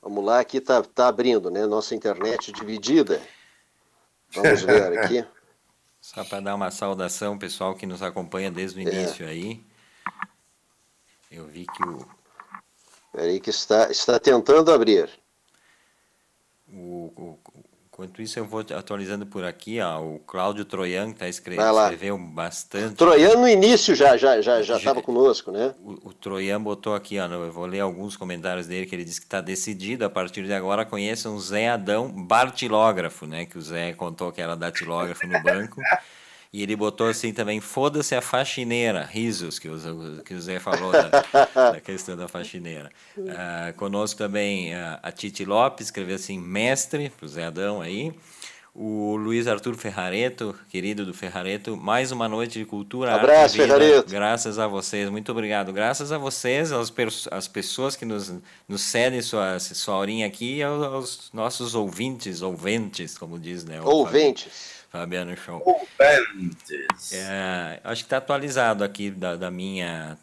Vamos lá, aqui está tá abrindo, né? Nossa internet dividida. Vamos ver aqui. [LAUGHS] Só para dar uma saudação, pessoal que nos acompanha desde o é. início é. aí. Eu vi que o. Peraí, que está, está tentando abrir. O, o, enquanto isso, eu vou atualizando por aqui. Ó, o Cláudio Troian, que tá escrevendo, escreveu bastante. Troian no início já estava já, já, já conosco, né? O, o Troian botou aqui, ó, eu vou ler alguns comentários dele, que ele disse que está decidido, a partir de agora conheçam Zé Adão Bartilógrafo, né? Que o Zé contou que era datilógrafo no banco. [LAUGHS] E ele botou assim também, foda-se a faxineira, risos, que o, que o Zé falou da, [LAUGHS] da questão da faxineira. Uh, conosco também uh, a Titi Lopes, escreveu assim, mestre, pro Zé Adão aí. o Luiz Arthur Ferrareto, querido do Ferrareto, mais uma noite de cultura. Abraço, Ferrareto. Graças a vocês, muito obrigado. Graças a vocês, às as pessoas que nos, nos cedem sua, sua horinha aqui aos, aos nossos ouvintes, ouventes, como diz, né? Ouvintes. Fabiano Show. Ouvintes. É, acho que está atualizado aqui da, da minha.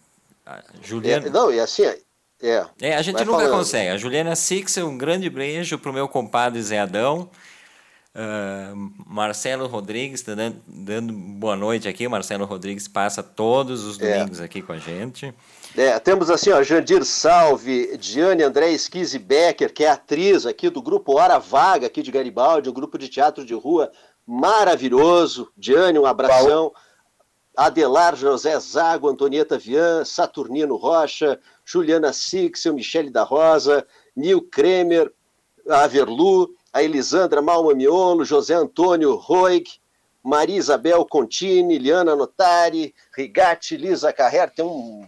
Juliana. É, não, e assim, é. É, a gente nunca falando. consegue. A Juliana Sixel, um grande beijo pro meu compadre Zé Adão. Uh, Marcelo Rodrigues tá dando, dando, boa noite aqui. O Marcelo Rodrigues passa todos os é. domingos é. aqui com a gente. É, temos assim, ó, Jandir Salve, Diane André Esquise Becker, que é atriz aqui do grupo Hora Vaga, aqui de Garibaldi, um grupo de teatro de rua maravilhoso. Diane, um abração. Paulo. Adelar José Zago, Antonieta Vian, Saturnino Rocha, Juliana Sixel, Michele da Rosa, Nil Kremer, Averlu, a Elisandra Malma Miolo, José Antônio Roig, Maria Isabel Contini, Liana Notari, Rigatti, Lisa Carrer, tem um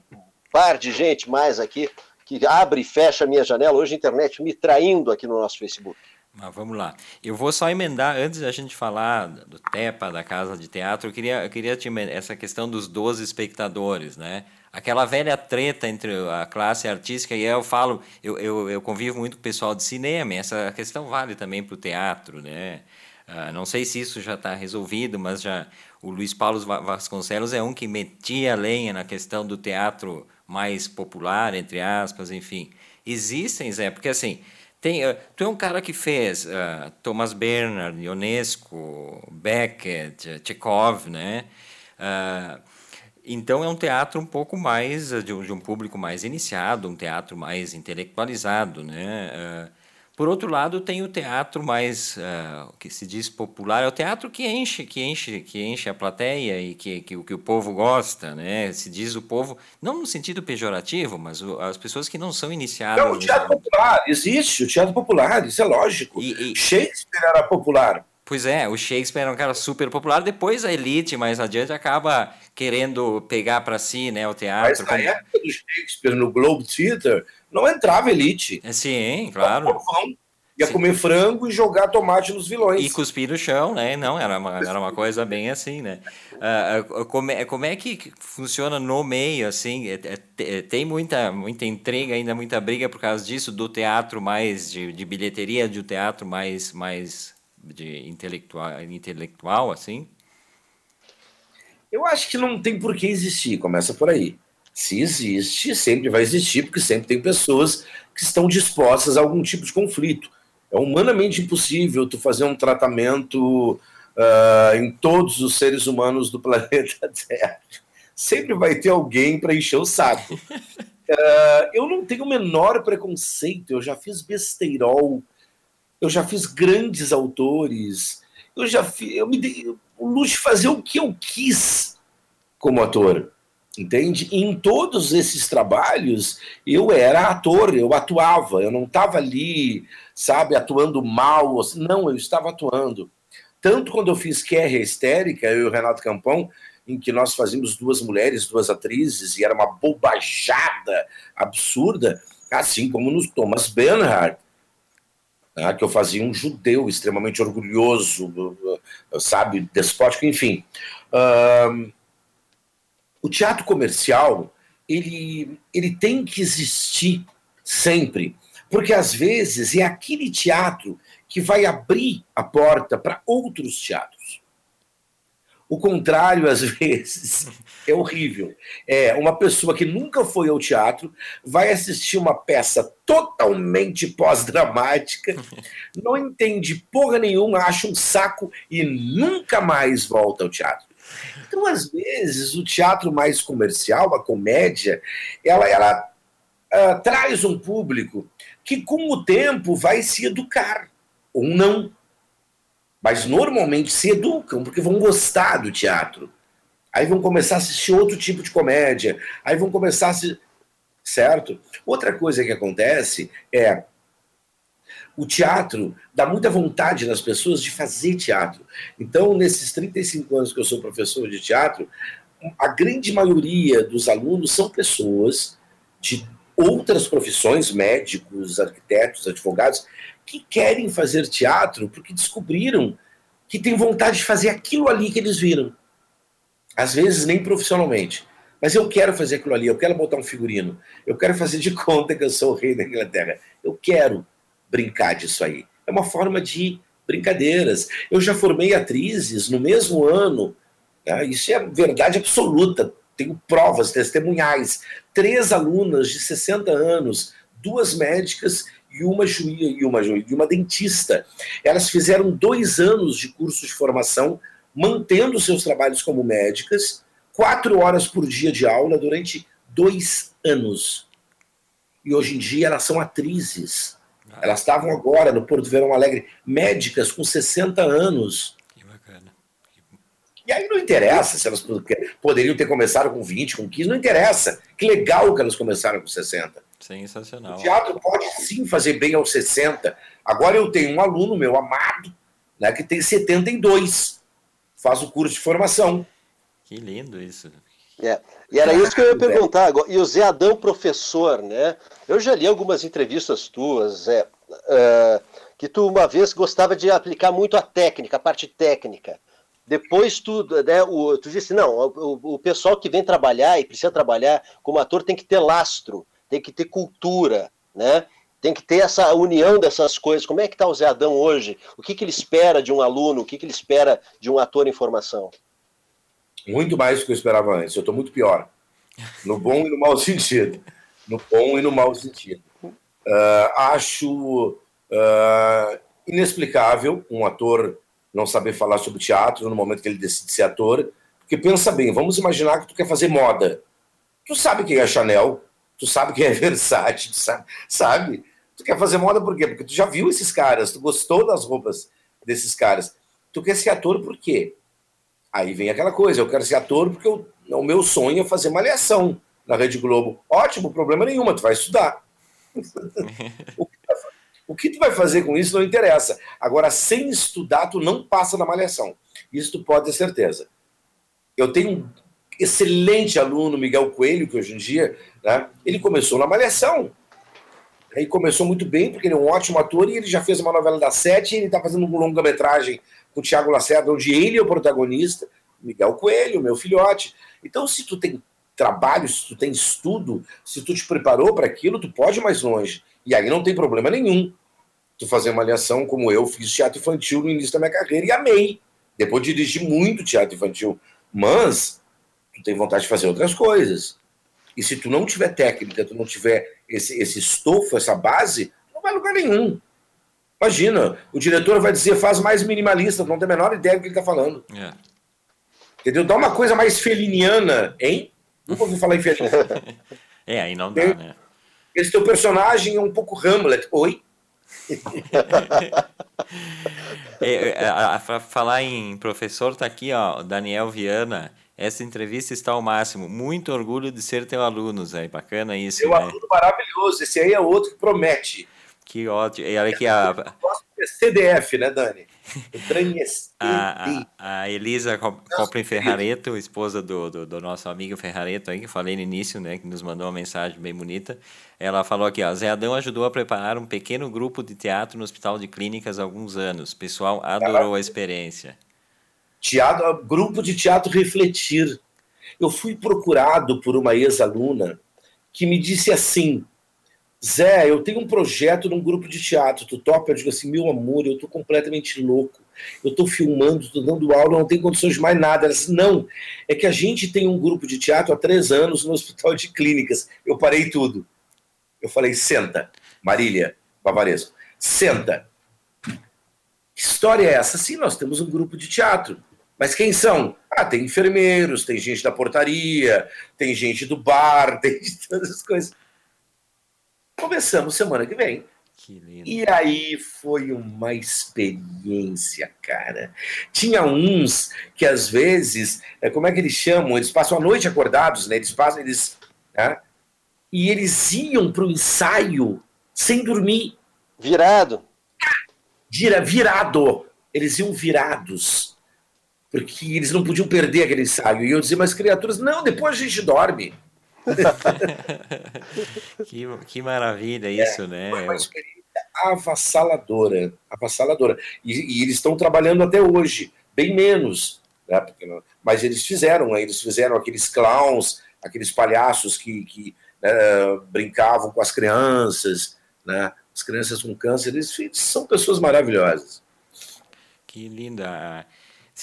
par de gente mais aqui que abre e fecha a minha janela. Hoje a internet me traindo aqui no nosso Facebook. Mas vamos lá. Eu vou só emendar, antes da gente falar do TEPA, da Casa de Teatro, eu queria, eu queria te essa questão dos 12 espectadores, né? Aquela velha treta entre a classe artística, e eu falo, eu, eu, eu convivo muito com o pessoal de cinema, essa questão vale também para o teatro, né? Uh, não sei se isso já está resolvido, mas já o Luiz Paulo Vasconcelos é um que metia lenha na questão do teatro mais popular, entre aspas, enfim. Existem, Zé, porque assim, tem, uh, tu é um cara que fez uh, Thomas Bernard, Ionesco, Beckett, Chekhov, né? Uh, então é um teatro um pouco mais de um, de um, público mais iniciado, um teatro mais intelectualizado, né? Por outro lado, tem o teatro mais uh, que se diz popular, é o teatro que enche, que enche, que enche a plateia e que, que, que o povo gosta, né? Se diz o povo, não no sentido pejorativo, mas o, as pessoas que não são iniciadas. Não, o teatro popular existe, o teatro popular, isso é lógico. E, e... Shakespeare era popular. Pois é, o Shakespeare era um cara super popular. Depois a elite, mais adiante, acaba querendo pegar para si, né, o teatro. Mas na como... época do Shakespeare no Globe Theatre não entrava elite. É, sim, claro. Ia Sim. comer frango e jogar tomate nos vilões. E cuspir no chão, né? Não, era uma, era uma coisa bem assim, né? Uh, como, é, como é que funciona no meio, assim? É, é, é, tem muita, muita entrega ainda, muita briga por causa disso, do teatro mais de, de bilheteria, de um teatro mais, mais de intelectual, intelectual, assim? Eu acho que não tem por que existir, começa por aí. Se existe, sempre vai existir, porque sempre tem pessoas que estão dispostas a algum tipo de conflito. É humanamente impossível tu fazer um tratamento uh, em todos os seres humanos do [LAUGHS] planeta Terra. Sempre vai ter alguém para encher o saco. Uh, [LAUGHS] eu não tenho o menor preconceito, eu já fiz besteirol, eu já fiz grandes autores, eu já fiz, eu me dei o luxo de fazer o que eu quis como ator entende? E em todos esses trabalhos eu era ator, eu atuava, eu não estava ali, sabe, atuando mal, não, eu estava atuando. Tanto quando eu fiz Guerra Histérica, eu e o Renato Campão, em que nós fazíamos duas mulheres, duas atrizes, e era uma bobajada absurda, assim como no Thomas Bernhard, né, que eu fazia um judeu extremamente orgulhoso, sabe, despótico, enfim. Uh, o teatro comercial ele, ele tem que existir sempre, porque às vezes é aquele teatro que vai abrir a porta para outros teatros. O contrário, às [LAUGHS] vezes, é horrível. É uma pessoa que nunca foi ao teatro vai assistir uma peça totalmente pós-dramática, não entende porra nenhuma, acha um saco e nunca mais volta ao teatro. Então, às vezes, o teatro mais comercial, a comédia, ela, ela uh, traz um público que, com o tempo, vai se educar, ou não. Mas normalmente se educam, porque vão gostar do teatro. Aí vão começar a assistir outro tipo de comédia. Aí vão começar a se. Certo? Outra coisa que acontece é o teatro dá muita vontade nas pessoas de fazer teatro. Então, nesses 35 anos que eu sou professor de teatro, a grande maioria dos alunos são pessoas de outras profissões, médicos, arquitetos, advogados, que querem fazer teatro porque descobriram que tem vontade de fazer aquilo ali que eles viram. Às vezes nem profissionalmente. Mas eu quero fazer aquilo ali, eu quero botar um figurino, eu quero fazer de conta que eu sou o rei da Inglaterra. Eu quero brincar disso aí. É uma forma de brincadeiras. Eu já formei atrizes no mesmo ano, né? isso é verdade absoluta, tenho provas testemunhais. Três alunas de 60 anos, duas médicas e uma juíza e uma, e uma dentista. Elas fizeram dois anos de curso de formação, mantendo seus trabalhos como médicas, quatro horas por dia de aula durante dois anos. E hoje em dia elas são atrizes. Elas estavam agora no Porto Verão Alegre, médicas com 60 anos. Que bacana. E aí não interessa se elas poderiam ter começado com 20, com 15, não interessa. Que legal que elas começaram com 60. Sensacional. O teatro pode sim fazer bem aos 60. Agora eu tenho um aluno meu amado, né, que tem 72. Faz o curso de formação. Que lindo isso. É. E era isso que eu ia [LAUGHS] perguntar agora. E o Zé Adão, professor, né? Eu já li algumas entrevistas tuas, Zé, uh, que tu uma vez gostava de aplicar muito a técnica, a parte técnica. Depois tu, né, o, tu disse, não, o, o pessoal que vem trabalhar e precisa trabalhar como ator tem que ter lastro, tem que ter cultura, né? Tem que ter essa união dessas coisas. Como é que está o Zé Adão hoje? O que, que ele espera de um aluno? O que, que ele espera de um ator em formação? Muito mais do que eu esperava antes. Eu estou muito pior. No bom e no mau [LAUGHS] sentido. No bom e no mau sentido. Uh, acho uh, inexplicável um ator não saber falar sobre teatro no momento que ele decide ser ator. Porque pensa bem, vamos imaginar que tu quer fazer moda. Tu sabe quem é Chanel, tu sabe quem é [LAUGHS] Versace, tu sabe, sabe? Tu quer fazer moda por quê? Porque tu já viu esses caras, tu gostou das roupas desses caras. Tu quer ser ator por quê? Aí vem aquela coisa, eu quero ser ator porque eu, o meu sonho é fazer malhação na Rede Globo. Ótimo, problema nenhum, tu vai estudar. [LAUGHS] o, que, o que tu vai fazer com isso não interessa. Agora, sem estudar, tu não passa na malhação. Isso tu pode ter certeza. Eu tenho um excelente aluno, Miguel Coelho, que hoje em dia, né, ele começou na malhação. E começou muito bem, porque ele é um ótimo ator e ele já fez uma novela da Sete e ele está fazendo uma longa-metragem com o Tiago Lacerda, onde ele é o protagonista, Miguel Coelho, meu filhote. Então, se tu tem trabalho, se tu tem estudo, se tu te preparou para aquilo, tu pode ir mais longe. E aí não tem problema nenhum tu fazer uma aliação como eu fiz teatro infantil no início da minha carreira e amei. Depois dirigi muito teatro infantil. Mas tu tem vontade de fazer outras coisas. E se tu não tiver técnica, tu não tiver esse, esse estofo, essa base, não vai lugar nenhum. Imagina, o diretor vai dizer, faz mais minimalista, não tem a menor ideia do que ele está falando. É. Entendeu? Dá uma coisa mais feliniana, hein? Nunca ouvi falar em feliniana. [LAUGHS] é, aí não dá, né? Esse teu personagem é um pouco Hamlet. Oi? [LAUGHS] é, é a, a, falar em professor, tá aqui, ó, Daniel Viana. Essa entrevista está ao máximo. Muito orgulho de ser teu aluno, Zé. Bacana isso. Teu né? aluno maravilhoso. Esse aí é outro que promete. Que ótimo. E olha aqui a. CDF, né, Dani? [LAUGHS] a, a, a Elisa Coprin Ferrareto, esposa do, do, do, nosso amigo Ferrareto aí, que falei no início, né, que nos mandou uma mensagem bem bonita. Ela falou aqui, ó, Zé Adão ajudou a preparar um pequeno grupo de teatro no Hospital de Clínicas há alguns anos. O pessoal adorou a experiência. Teatro, grupo de teatro refletir. Eu fui procurado por uma ex-aluna que me disse assim: Zé, eu tenho um projeto num grupo de teatro, tu topa? Eu digo assim, meu amor, eu tô completamente louco. Eu tô filmando, tô dando aula, não tenho condições de mais nada. Ela disse, não, é que a gente tem um grupo de teatro há três anos no Hospital de Clínicas. Eu parei tudo. Eu falei, senta, Marília Bavaresco, senta. Que história é essa? Sim, nós temos um grupo de teatro. Mas quem são? Ah, tem enfermeiros, tem gente da portaria, tem gente do bar, [LAUGHS] tem todas as coisas. Começamos semana que vem. Que lindo. E aí foi uma experiência, cara. Tinha uns que às vezes, é, como é que eles chamam? Eles passam a noite acordados, né? Eles passam, eles. Né? E eles iam para o ensaio sem dormir. Virado. Vira, virado. Eles iam virados. Porque eles não podiam perder aquele ensaio. E eu dizia, mas criaturas, não, depois a gente dorme. [LAUGHS] que, que maravilha é, isso, é, né? Foi uma experiência avassaladora, avassaladora. E, e eles estão trabalhando até hoje, bem menos, né? mas eles fizeram, eles fizeram aqueles clowns, aqueles palhaços que, que né, brincavam com as crianças, né? As crianças com câncer, eles, eles são pessoas maravilhosas. Que linda.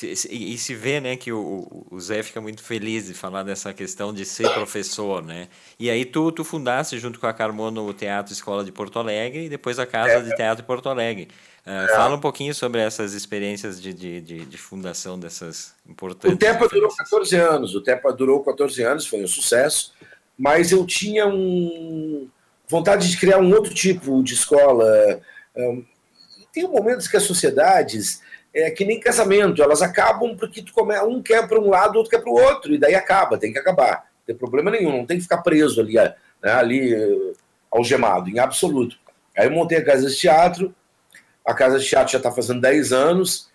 E se vê, né, que o, o Zé fica muito feliz de falar dessa questão de ser professor, né? E aí tu, tu fundaste junto com a Carmona o Teatro Escola de Porto Alegre e depois a Casa é, de Teatro de Porto Alegre. Uh. Fala um pouquinho sobre essas experiências de, de, de, de fundação dessas importantes... O TEPA durou 14 anos, o TEPA durou 14 anos, foi um sucesso, mas eu tinha um vontade de criar um outro tipo de escola. Um, tem momentos que as sociedades é que nem casamento, elas acabam porque tu come... um quer para um lado, outro quer para o outro, e daí acaba, tem que acabar. Não tem problema nenhum, não tem que ficar preso ali, né, ali algemado, em absoluto. Aí eu montei a Casa de Teatro, a Casa de Teatro já está fazendo 10 anos.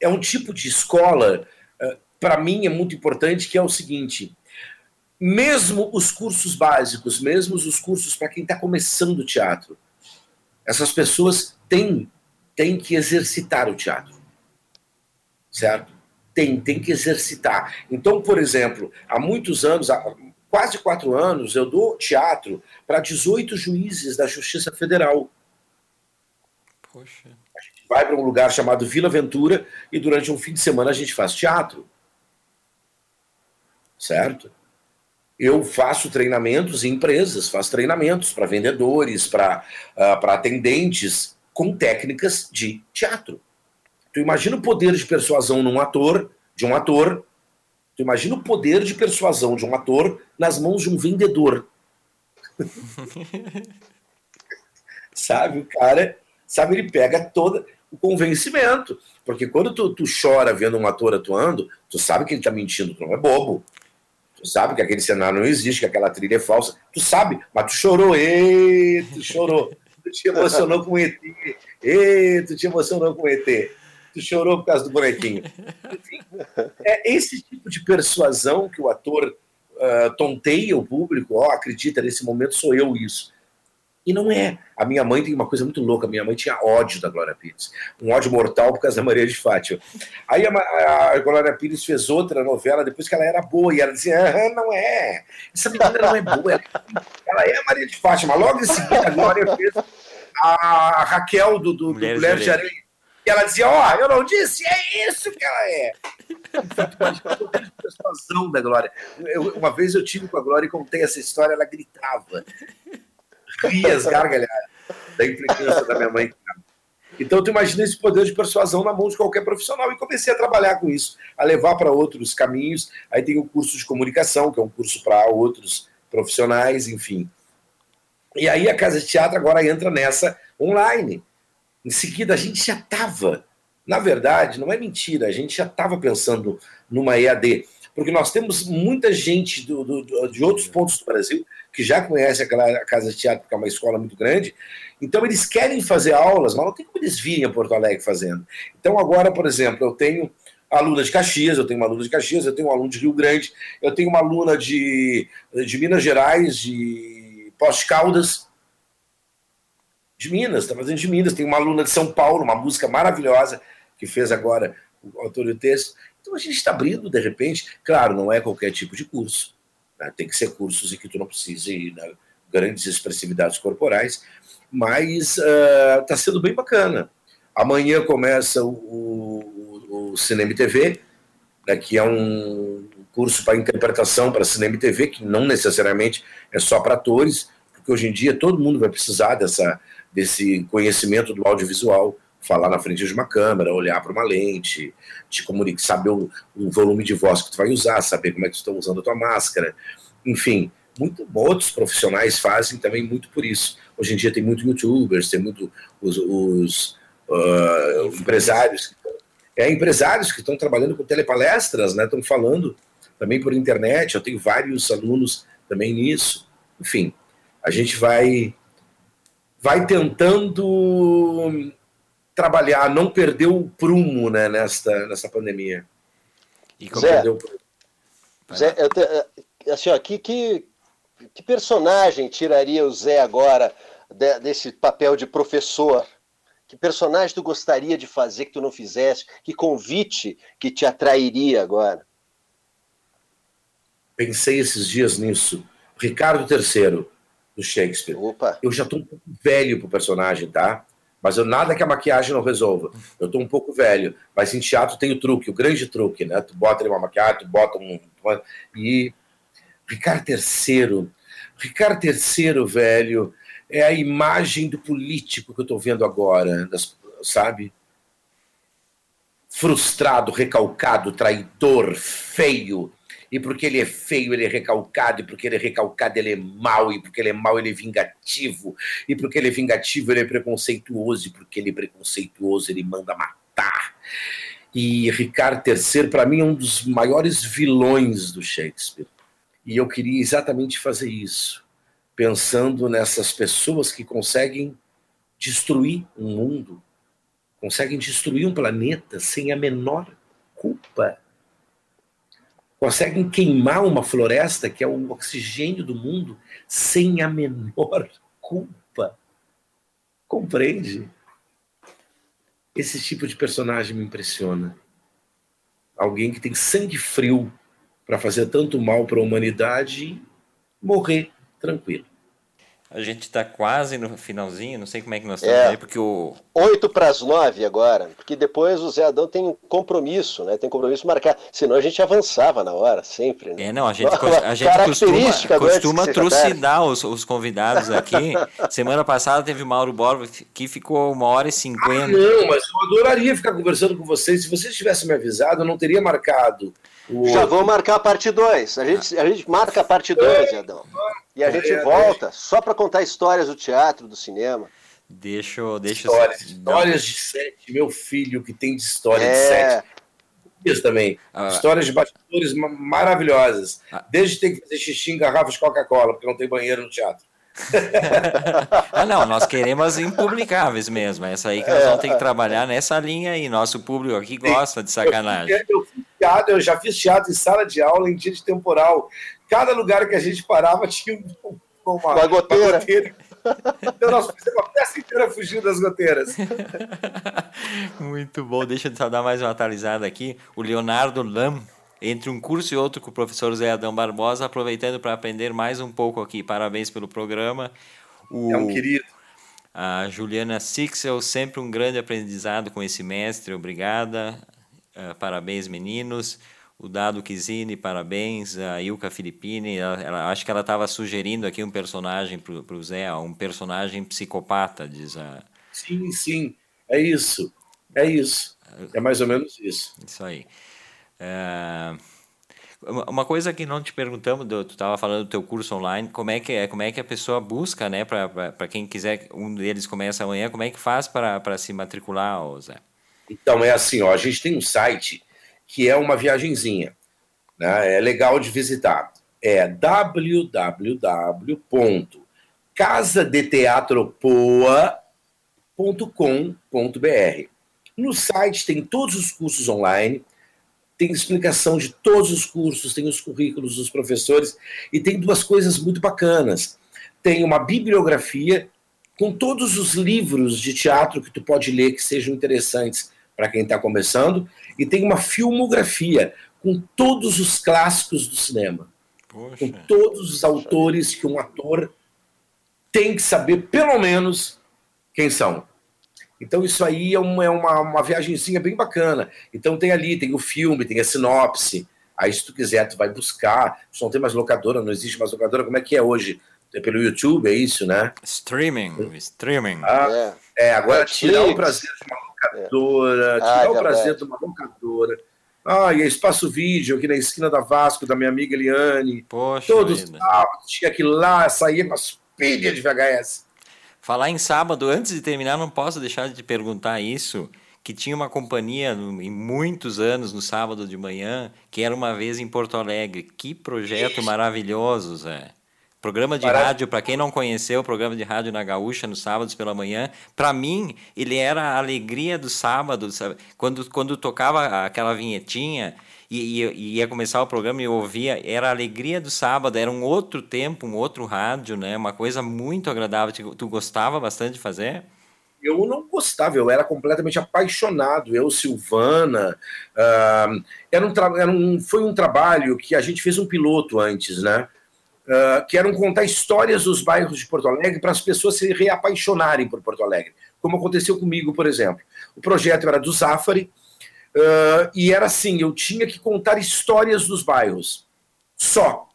é um tipo de escola, uh, para mim é muito importante, que é o seguinte: mesmo os cursos básicos, mesmo os cursos para quem está começando teatro, essas pessoas têm tem que exercitar o teatro. Certo? Tem, tem que exercitar. Então, por exemplo, há muitos anos, há quase quatro anos, eu dou teatro para 18 juízes da Justiça Federal. Poxa. A gente vai para um lugar chamado Vila Ventura e durante um fim de semana a gente faz teatro. Certo? eu faço treinamentos em empresas, faço treinamentos para vendedores, para uh, atendentes, com técnicas de teatro. Tu imagina o poder de persuasão num ator, de um ator, tu imagina o poder de persuasão de um ator nas mãos de um vendedor. [LAUGHS] sabe, o cara, sabe, ele pega todo o convencimento. Porque quando tu, tu chora vendo um ator atuando, tu sabe que ele tá mentindo, tu não é bobo. Tu sabe que aquele cenário não existe, que aquela trilha é falsa. Tu sabe, mas tu chorou, e tu chorou tu te emocionou com o ET. Ei, tu te emocionou com o ET. Tu chorou por causa do bonequinho. Enfim, é esse tipo de persuasão que o ator uh, tonteia o público, ó, oh, acredita, nesse momento sou eu isso. E não é. A minha mãe tem uma coisa muito louca. A minha mãe tinha ódio da Glória Pires. Um ódio mortal por causa da Maria de Fátima. Aí a, a Glória Pires fez outra novela depois que ela era boa. E ela dizia: ah, não é. Essa menina não é boa. Ela, ela é a Maria de Fátima. Logo em seguida, a Glória fez a Raquel do, do, do Mulher de Areia. E ela dizia: Ó, oh, eu não disse, é isso que ela é. Então, a da Glória. Eu, uma vez eu tive com a Glória e contei essa história, ela gritava. Ria as [LAUGHS] gargalhadas da implicância da minha mãe. Então, tu imagina esse poder de persuasão na mão de qualquer profissional. E comecei a trabalhar com isso, a levar para outros caminhos. Aí tem o curso de comunicação, que é um curso para outros profissionais, enfim. E aí a Casa de Teatro agora entra nessa online. Em seguida, a gente já estava, na verdade, não é mentira, a gente já estava pensando numa EAD, porque nós temos muita gente do, do, de outros pontos do Brasil que já conhece aquela Casa de Teatro, que é uma escola muito grande, então eles querem fazer aulas, mas não tem como eles virem a Porto Alegre fazendo. Então agora, por exemplo, eu tenho aluna de Caxias, eu tenho uma aluna de Caxias, eu tenho um aluno de Rio Grande, eu tenho uma aluna de, de Minas Gerais, de Pós-Caldas, de Minas, está fazendo de Minas. Tem uma aluna de São Paulo, uma música maravilhosa, que fez agora o autor do texto. Então a gente está abrindo, de repente. Claro, não é qualquer tipo de curso. Né? Tem que ser cursos em que tu não precise na grandes expressividades corporais, mas está uh, sendo bem bacana. Amanhã começa o, o, o Cinema e TV, né, que é um curso para interpretação para cinema e TV, que não necessariamente é só para atores, porque hoje em dia todo mundo vai precisar dessa, desse conhecimento do audiovisual, falar na frente de uma câmera, olhar para uma lente, te comunicar, saber o, o, volume de voz que tu vai usar, saber como é que tu está usando a tua máscara, enfim, muito, outros profissionais fazem também muito por isso. Hoje em dia tem muito youtubers, tem muito os, os uh, empresários, é, empresários que estão trabalhando com telepalestras, né, estão falando também por internet, eu tenho vários alunos também nisso. Enfim, a gente vai vai tentando trabalhar, não perder o prumo né, nesta, nessa pandemia. E como Zé, perdeu o Zé, eu te, assim, ó, que, que, que personagem tiraria o Zé agora de, desse papel de professor? Que personagem tu gostaria de fazer que tu não fizesse? Que convite que te atrairia agora? Pensei esses dias nisso. Ricardo III, do Shakespeare. Opa. Eu já estou um pouco velho pro personagem, tá? Mas eu, nada que a maquiagem não resolva. Eu estou um pouco velho. Mas em teatro tem o truque, o grande truque, né? Tu bota ali uma maquiagem, tu bota um. E. Ricardo III. Ricardo III, velho, é a imagem do político que eu estou vendo agora, das, sabe? Frustrado, recalcado, traidor, feio. E porque ele é feio, ele é recalcado, e porque ele é recalcado, ele é mau, e porque ele é mau, ele é vingativo, e porque ele é vingativo, ele é preconceituoso, e porque ele é preconceituoso, ele manda matar. E Ricardo III, para mim, é um dos maiores vilões do Shakespeare. E eu queria exatamente fazer isso pensando nessas pessoas que conseguem destruir um mundo, conseguem destruir um planeta sem a menor culpa. Conseguem queimar uma floresta, que é o oxigênio do mundo, sem a menor culpa. Compreende? Esse tipo de personagem me impressiona. Alguém que tem sangue frio para fazer tanto mal para a humanidade e morrer tranquilo. A gente está quase no finalzinho, não sei como é que nós estamos é, aí, porque o. Oito para as nove agora, porque depois o Zé Adão tem um compromisso, né? Tem compromisso marcar. Senão a gente avançava na hora, sempre. Né? É, não, a gente, [LAUGHS] a gente costuma, costuma trucidar os, os convidados aqui. [LAUGHS] Semana passada teve o Mauro Borba que ficou uma hora e cinquenta. Ah, não, mas eu adoraria ficar conversando com vocês. Se vocês tivessem me avisado, eu não teria marcado. O... Já vou marcar a parte 2. A gente, a gente marca a parte 2, Adão. E a gente volta só para contar histórias do teatro, do cinema. Deixa eu. Deixa histórias, histórias de sete, meu filho que tem de história é... de sete. Isso também. Ah, histórias de bastidores maravilhosas. Ah, Desde ter que fazer xixi em garrafas de Coca-Cola, porque não tem banheiro no teatro. [LAUGHS] ah, não, nós queremos impublicáveis mesmo. Essa aí que nós vamos ter que trabalhar nessa linha aí. Nosso público aqui gosta de sacanagem. Eu, fiz teatro, eu já fiz teatro em sala de aula, em dia de temporal. Cada lugar que a gente parava [LAUGHS] tinha uma, uma goteira. Uma goteira. Então nós fizemos uma peça inteira fugindo das goteiras. [LAUGHS] Muito bom. Deixa eu só dar mais uma atualizada aqui. O Leonardo Lam entre um curso e outro com o professor Zé Adão Barbosa, aproveitando para aprender mais um pouco aqui. Parabéns pelo programa. O, é um querido. A Juliana Sixel, sempre um grande aprendizado com esse mestre, obrigada. Uh, parabéns, meninos. O Dado Kizini, parabéns. A Ilka Filippini, ela, ela, acho que ela estava sugerindo aqui um personagem para o Zé, um personagem psicopata, diz a. Sim, sim, é isso. É isso. É mais ou menos isso. Isso aí. É... Uma coisa que não te perguntamos, tu estava falando do teu curso online, como é que é, como é que a pessoa busca, né, para quem quiser, um deles começa amanhã, como é que faz para se matricular, Zé? Então, é assim, ó, a gente tem um site que é uma viagenzinha, né, é legal de visitar, é www.casadeteatropoa.com.br. No site tem todos os cursos online, tem explicação de todos os cursos, tem os currículos dos professores e tem duas coisas muito bacanas. Tem uma bibliografia com todos os livros de teatro que tu pode ler que sejam interessantes para quem está começando e tem uma filmografia com todos os clássicos do cinema, Poxa. com todos os autores que um ator tem que saber pelo menos quem são. Então isso aí é uma, é uma, uma viagemzinha bem bacana. Então tem ali, tem o filme, tem a sinopse. Aí se tu quiser, tu vai buscar. Só não tem mais locadora, não existe mais locadora. Como é que é hoje? É pelo YouTube, é isso, né? Streaming, streaming. Ah, é. é, agora tirar o prazer de uma locadora, é. tirar ah, o prazer de uma locadora. Ah, e Espaço Vídeo, aqui na esquina da Vasco, da minha amiga Eliane. Poxa Todos sábados, tinha que ir lá, saía com as pilhas de VHS. Falar em sábado, antes de terminar, não posso deixar de te perguntar isso. Que tinha uma companhia em muitos anos no sábado de manhã, que era uma vez em Porto Alegre. Que projeto maravilhoso, Zé. Programa de rádio, para quem não conheceu, o programa de rádio na Gaúcha, nos sábados pela manhã, para mim, ele era a alegria do sábado, sabe? Quando, quando tocava aquela vinhetinha e, e, ia começar o programa e eu ouvia, era a alegria do sábado, era um outro tempo, um outro rádio, né? Uma coisa muito agradável. Tu, tu gostava bastante de fazer? Eu não gostava, eu era completamente apaixonado. Eu, Silvana, uh, era um, era um foi um trabalho que a gente fez um piloto antes, né? Que eram contar histórias dos bairros de Porto Alegre para as pessoas se reapaixonarem por Porto Alegre, como aconteceu comigo, por exemplo. O projeto era do Zafari, uh, e era assim: eu tinha que contar histórias dos bairros, só.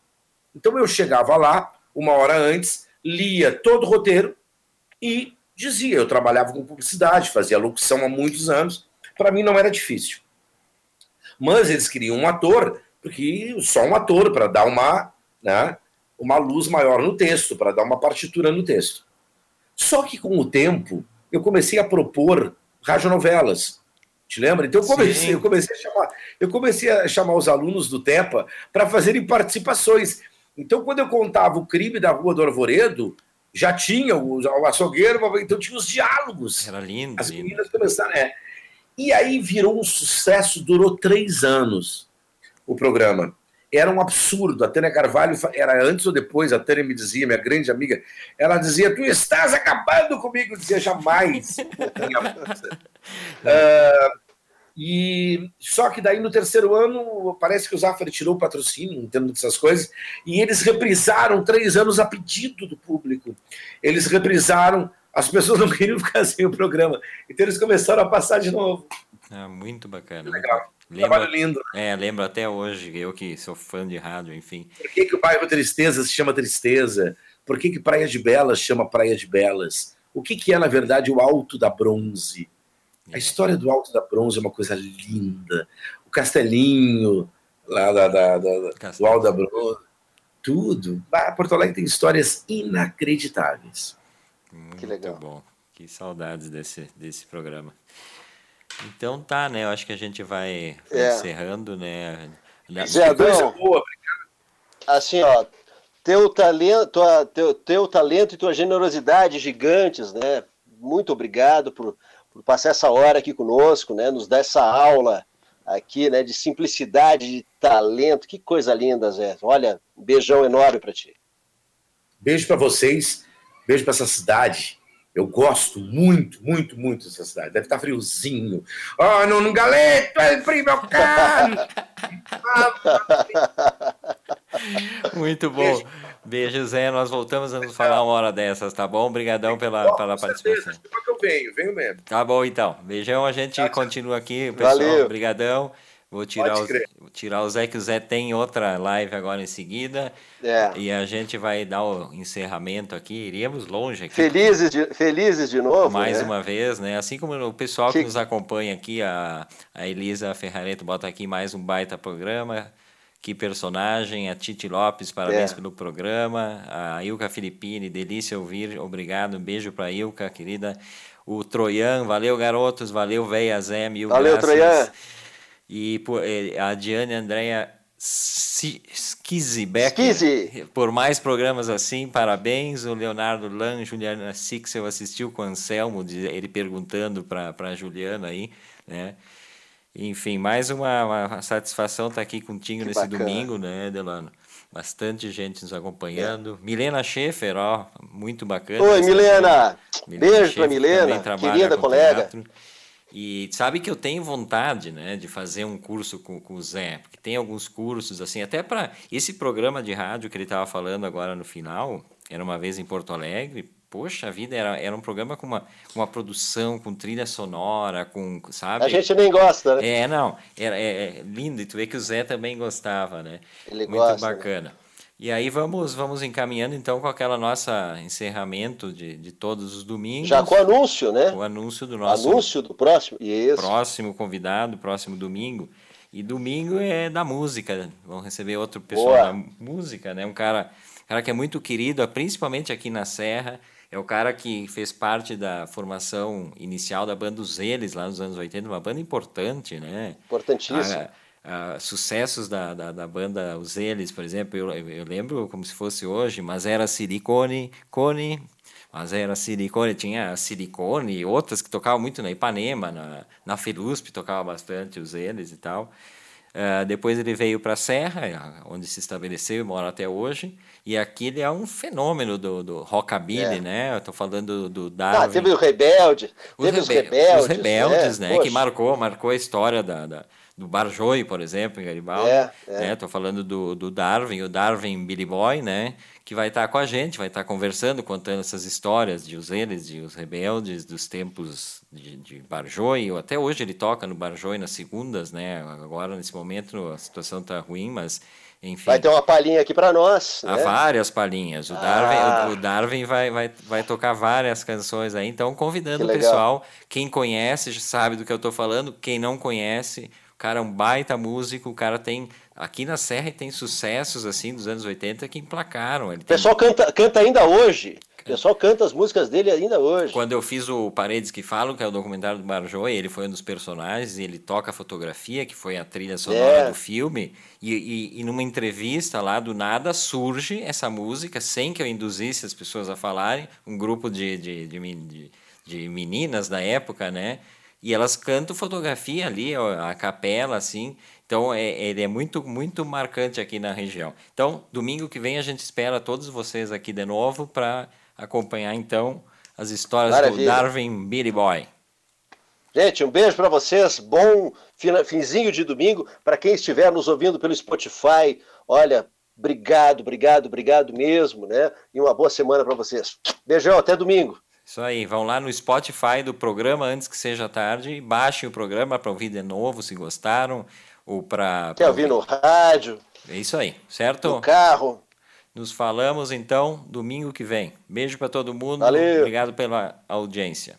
Então eu chegava lá, uma hora antes, lia todo o roteiro e dizia. Eu trabalhava com publicidade, fazia locução há muitos anos, para mim não era difícil. Mas eles queriam um ator, porque só um ator para dar uma. Né, uma luz maior no texto, para dar uma partitura no texto. Só que com o tempo, eu comecei a propor radionovelas. Te lembra? Então eu comecei, eu comecei a chamar, eu comecei a chamar os alunos do TEPA para fazerem participações. Então, quando eu contava o crime da Rua do Arvoredo, já tinha o, o açougueiro, então tinha os diálogos. Era lindo. As meninas começaram, é. E aí virou um sucesso, durou três anos o programa era um absurdo. A Tânia Carvalho, era antes ou depois, a Tânia me dizia, minha grande amiga, ela dizia: Tu estás acabando comigo. Eu dizia: Jamais. uh, [LAUGHS] e só que daí no terceiro ano, parece que o Zafari tirou o patrocínio, entendo dessas coisas, e eles reprisaram três anos a pedido do público. Eles reprisaram, as pessoas não queriam ficar [LAUGHS] sem o programa. Então eles começaram a passar de novo. Ah, muito bacana. Legal. Lembro, Trabalho lindo. É, lembro até hoje, eu que sou fã de rádio, enfim. Por que, que o bairro Tristeza se chama Tristeza? Por que, que Praia de Belas chama Praia de Belas? O que, que é, na verdade, o Alto da Bronze? A é. história do Alto da Bronze é uma coisa linda. O castelinho lá da, da, da do Alto da Bronze, tudo. Ah, Porto Alegre tem histórias inacreditáveis. Muito que legal. bom. Que saudades desse, desse programa. Então tá, né? Eu acho que a gente vai, é. encerrando, né? Zé Adão, boa, assim, ó, teu talento, tua, teu, teu talento e tua generosidade gigantes, né? Muito obrigado por, por passar essa hora aqui conosco, né? Nos dar essa aula aqui, né? De simplicidade, de talento. Que coisa linda, Zé. Olha, um beijão enorme para ti. Beijo para vocês, beijo para essa cidade eu gosto muito, muito, muito dessa cidade. Deve estar friozinho. Oh, no, no galeto, é frio, meu caro! [LAUGHS] muito bom. Beijo. Beijo, Zé. Nós voltamos a nos falar uma hora dessas, tá bom? Obrigadão pela, pela participação. Que eu venho, venho mesmo. Tá bom, então. Beijão, a gente continua aqui, pessoal. Valeu. Obrigadão. Vou tirar o, tirar o Zé, que o Zé tem outra live agora em seguida. É. E a gente vai dar o encerramento aqui. Iríamos longe aqui. Felizes de, felizes de novo. Mais né? uma vez, né? Assim como o pessoal que, que nos acompanha aqui, a, a Elisa Ferrareto bota aqui mais um baita programa. Que personagem, a Titi Lopes, parabéns é. pelo programa. A Ilka Filippini, delícia ouvir, obrigado. Um beijo para a Ilka, querida. O Troian, valeu garotos, valeu Véia Zé, mil valeu, graças. Troian. E eh, a Diane Andréia Skizzi por mais programas assim, parabéns. O Leonardo Lan, Juliana Sixel assistiu com o Anselmo, ele perguntando para a Juliana aí, né? Enfim, mais uma, uma satisfação estar tá aqui contigo que nesse bacana. domingo, né, Delano? Bastante gente nos acompanhando. É. Milena Schaefer, ó, muito bacana. Oi, Milena! Milena Beijo para Milena, querida colega. Teatro. E sabe que eu tenho vontade, né, de fazer um curso com, com o Zé, porque tem alguns cursos assim, até para esse programa de rádio que ele estava falando agora no final, era uma vez em Porto Alegre. Poxa vida, era, era um programa com uma, uma produção, com trilha sonora, com, sabe? A gente nem gosta, né? É, não, era, é, é lindo, e tu vê que o Zé também gostava, né? Ele Muito gosta, né? bacana. Né? E aí vamos, vamos encaminhando então com aquela nossa encerramento de, de todos os domingos. Já com o anúncio, né? O anúncio do nosso anúncio do próximo, Isso. próximo convidado, próximo domingo. E domingo é da música. Vão receber outro pessoal Boa. da música, né? Um cara, cara que é muito querido, principalmente aqui na Serra. É o cara que fez parte da formação inicial da banda Os Eles, lá nos anos 80, uma banda importante, né? Importantíssima. Uh, sucessos da, da, da, banda Os Eles, por exemplo, eu, eu lembro como se fosse hoje, mas era Silicone, Cone, mas era Silicone, tinha Silicone e outras que tocavam muito na Ipanema, na, na Felusp tocava bastante Os Eles e tal. Uh, depois ele veio para a Serra, onde se estabeleceu e mora até hoje. E aqui ele é um fenômeno do, do rockabilly, é. né? Eu tô falando do, do Darwin. Ah, teve o Rebelde, os teve os Rebeldes. Os Rebeldes, né? né? Que marcou, marcou a história da, da do Barjoi, por exemplo, em Garibaldi. É, é. Né? Tô falando do, do Darwin, o Darwin Billy Boy, né? Que vai estar tá com a gente, vai estar tá conversando, contando essas histórias de os eles, de os rebeldes, dos tempos de, de Barjoi. Até hoje ele toca no Barjoi nas segundas, né? Agora, nesse momento, a situação tá ruim, mas enfim. Vai ter uma palhinha aqui para nós. Há né? várias palhinhas. O ah. Darwin, o, Darwin vai, vai, vai tocar várias canções aí. Então, convidando o pessoal. Quem conhece sabe do que eu estou falando. Quem não conhece, cara é um baita músico, o cara tem. Aqui na Serra tem sucessos assim dos anos 80 que emplacaram. Ele o pessoal tem... canta, canta ainda hoje. O pessoal canta as músicas dele ainda hoje. Quando eu fiz o Paredes que Falam, que é o documentário do Marjoy, ele foi um dos personagens e ele toca a fotografia, que foi a trilha sonora é. do filme. E, e, e, numa entrevista lá, do nada, surge essa música, sem que eu induzisse as pessoas a falarem. Um grupo de, de, de, de, de meninas da época, né? E elas cantam fotografia ali, a capela, assim. Então, é, ele é muito, muito marcante aqui na região. Então, domingo que vem a gente espera todos vocês aqui de novo para acompanhar, então, as histórias Maravilha. do Darwin Billy Boy. Gente, um beijo para vocês. Bom finzinho de domingo. Para quem estiver nos ouvindo pelo Spotify, olha, obrigado, obrigado, obrigado mesmo, né? E uma boa semana para vocês. Beijão, até domingo. Isso aí, vão lá no Spotify do programa antes que seja tarde baixem o programa para ouvir de novo, se gostaram, ou para... Quer ouvir no rádio. É isso aí, certo? No carro. Nos falamos então domingo que vem. Beijo para todo mundo. Valeu. Obrigado pela audiência.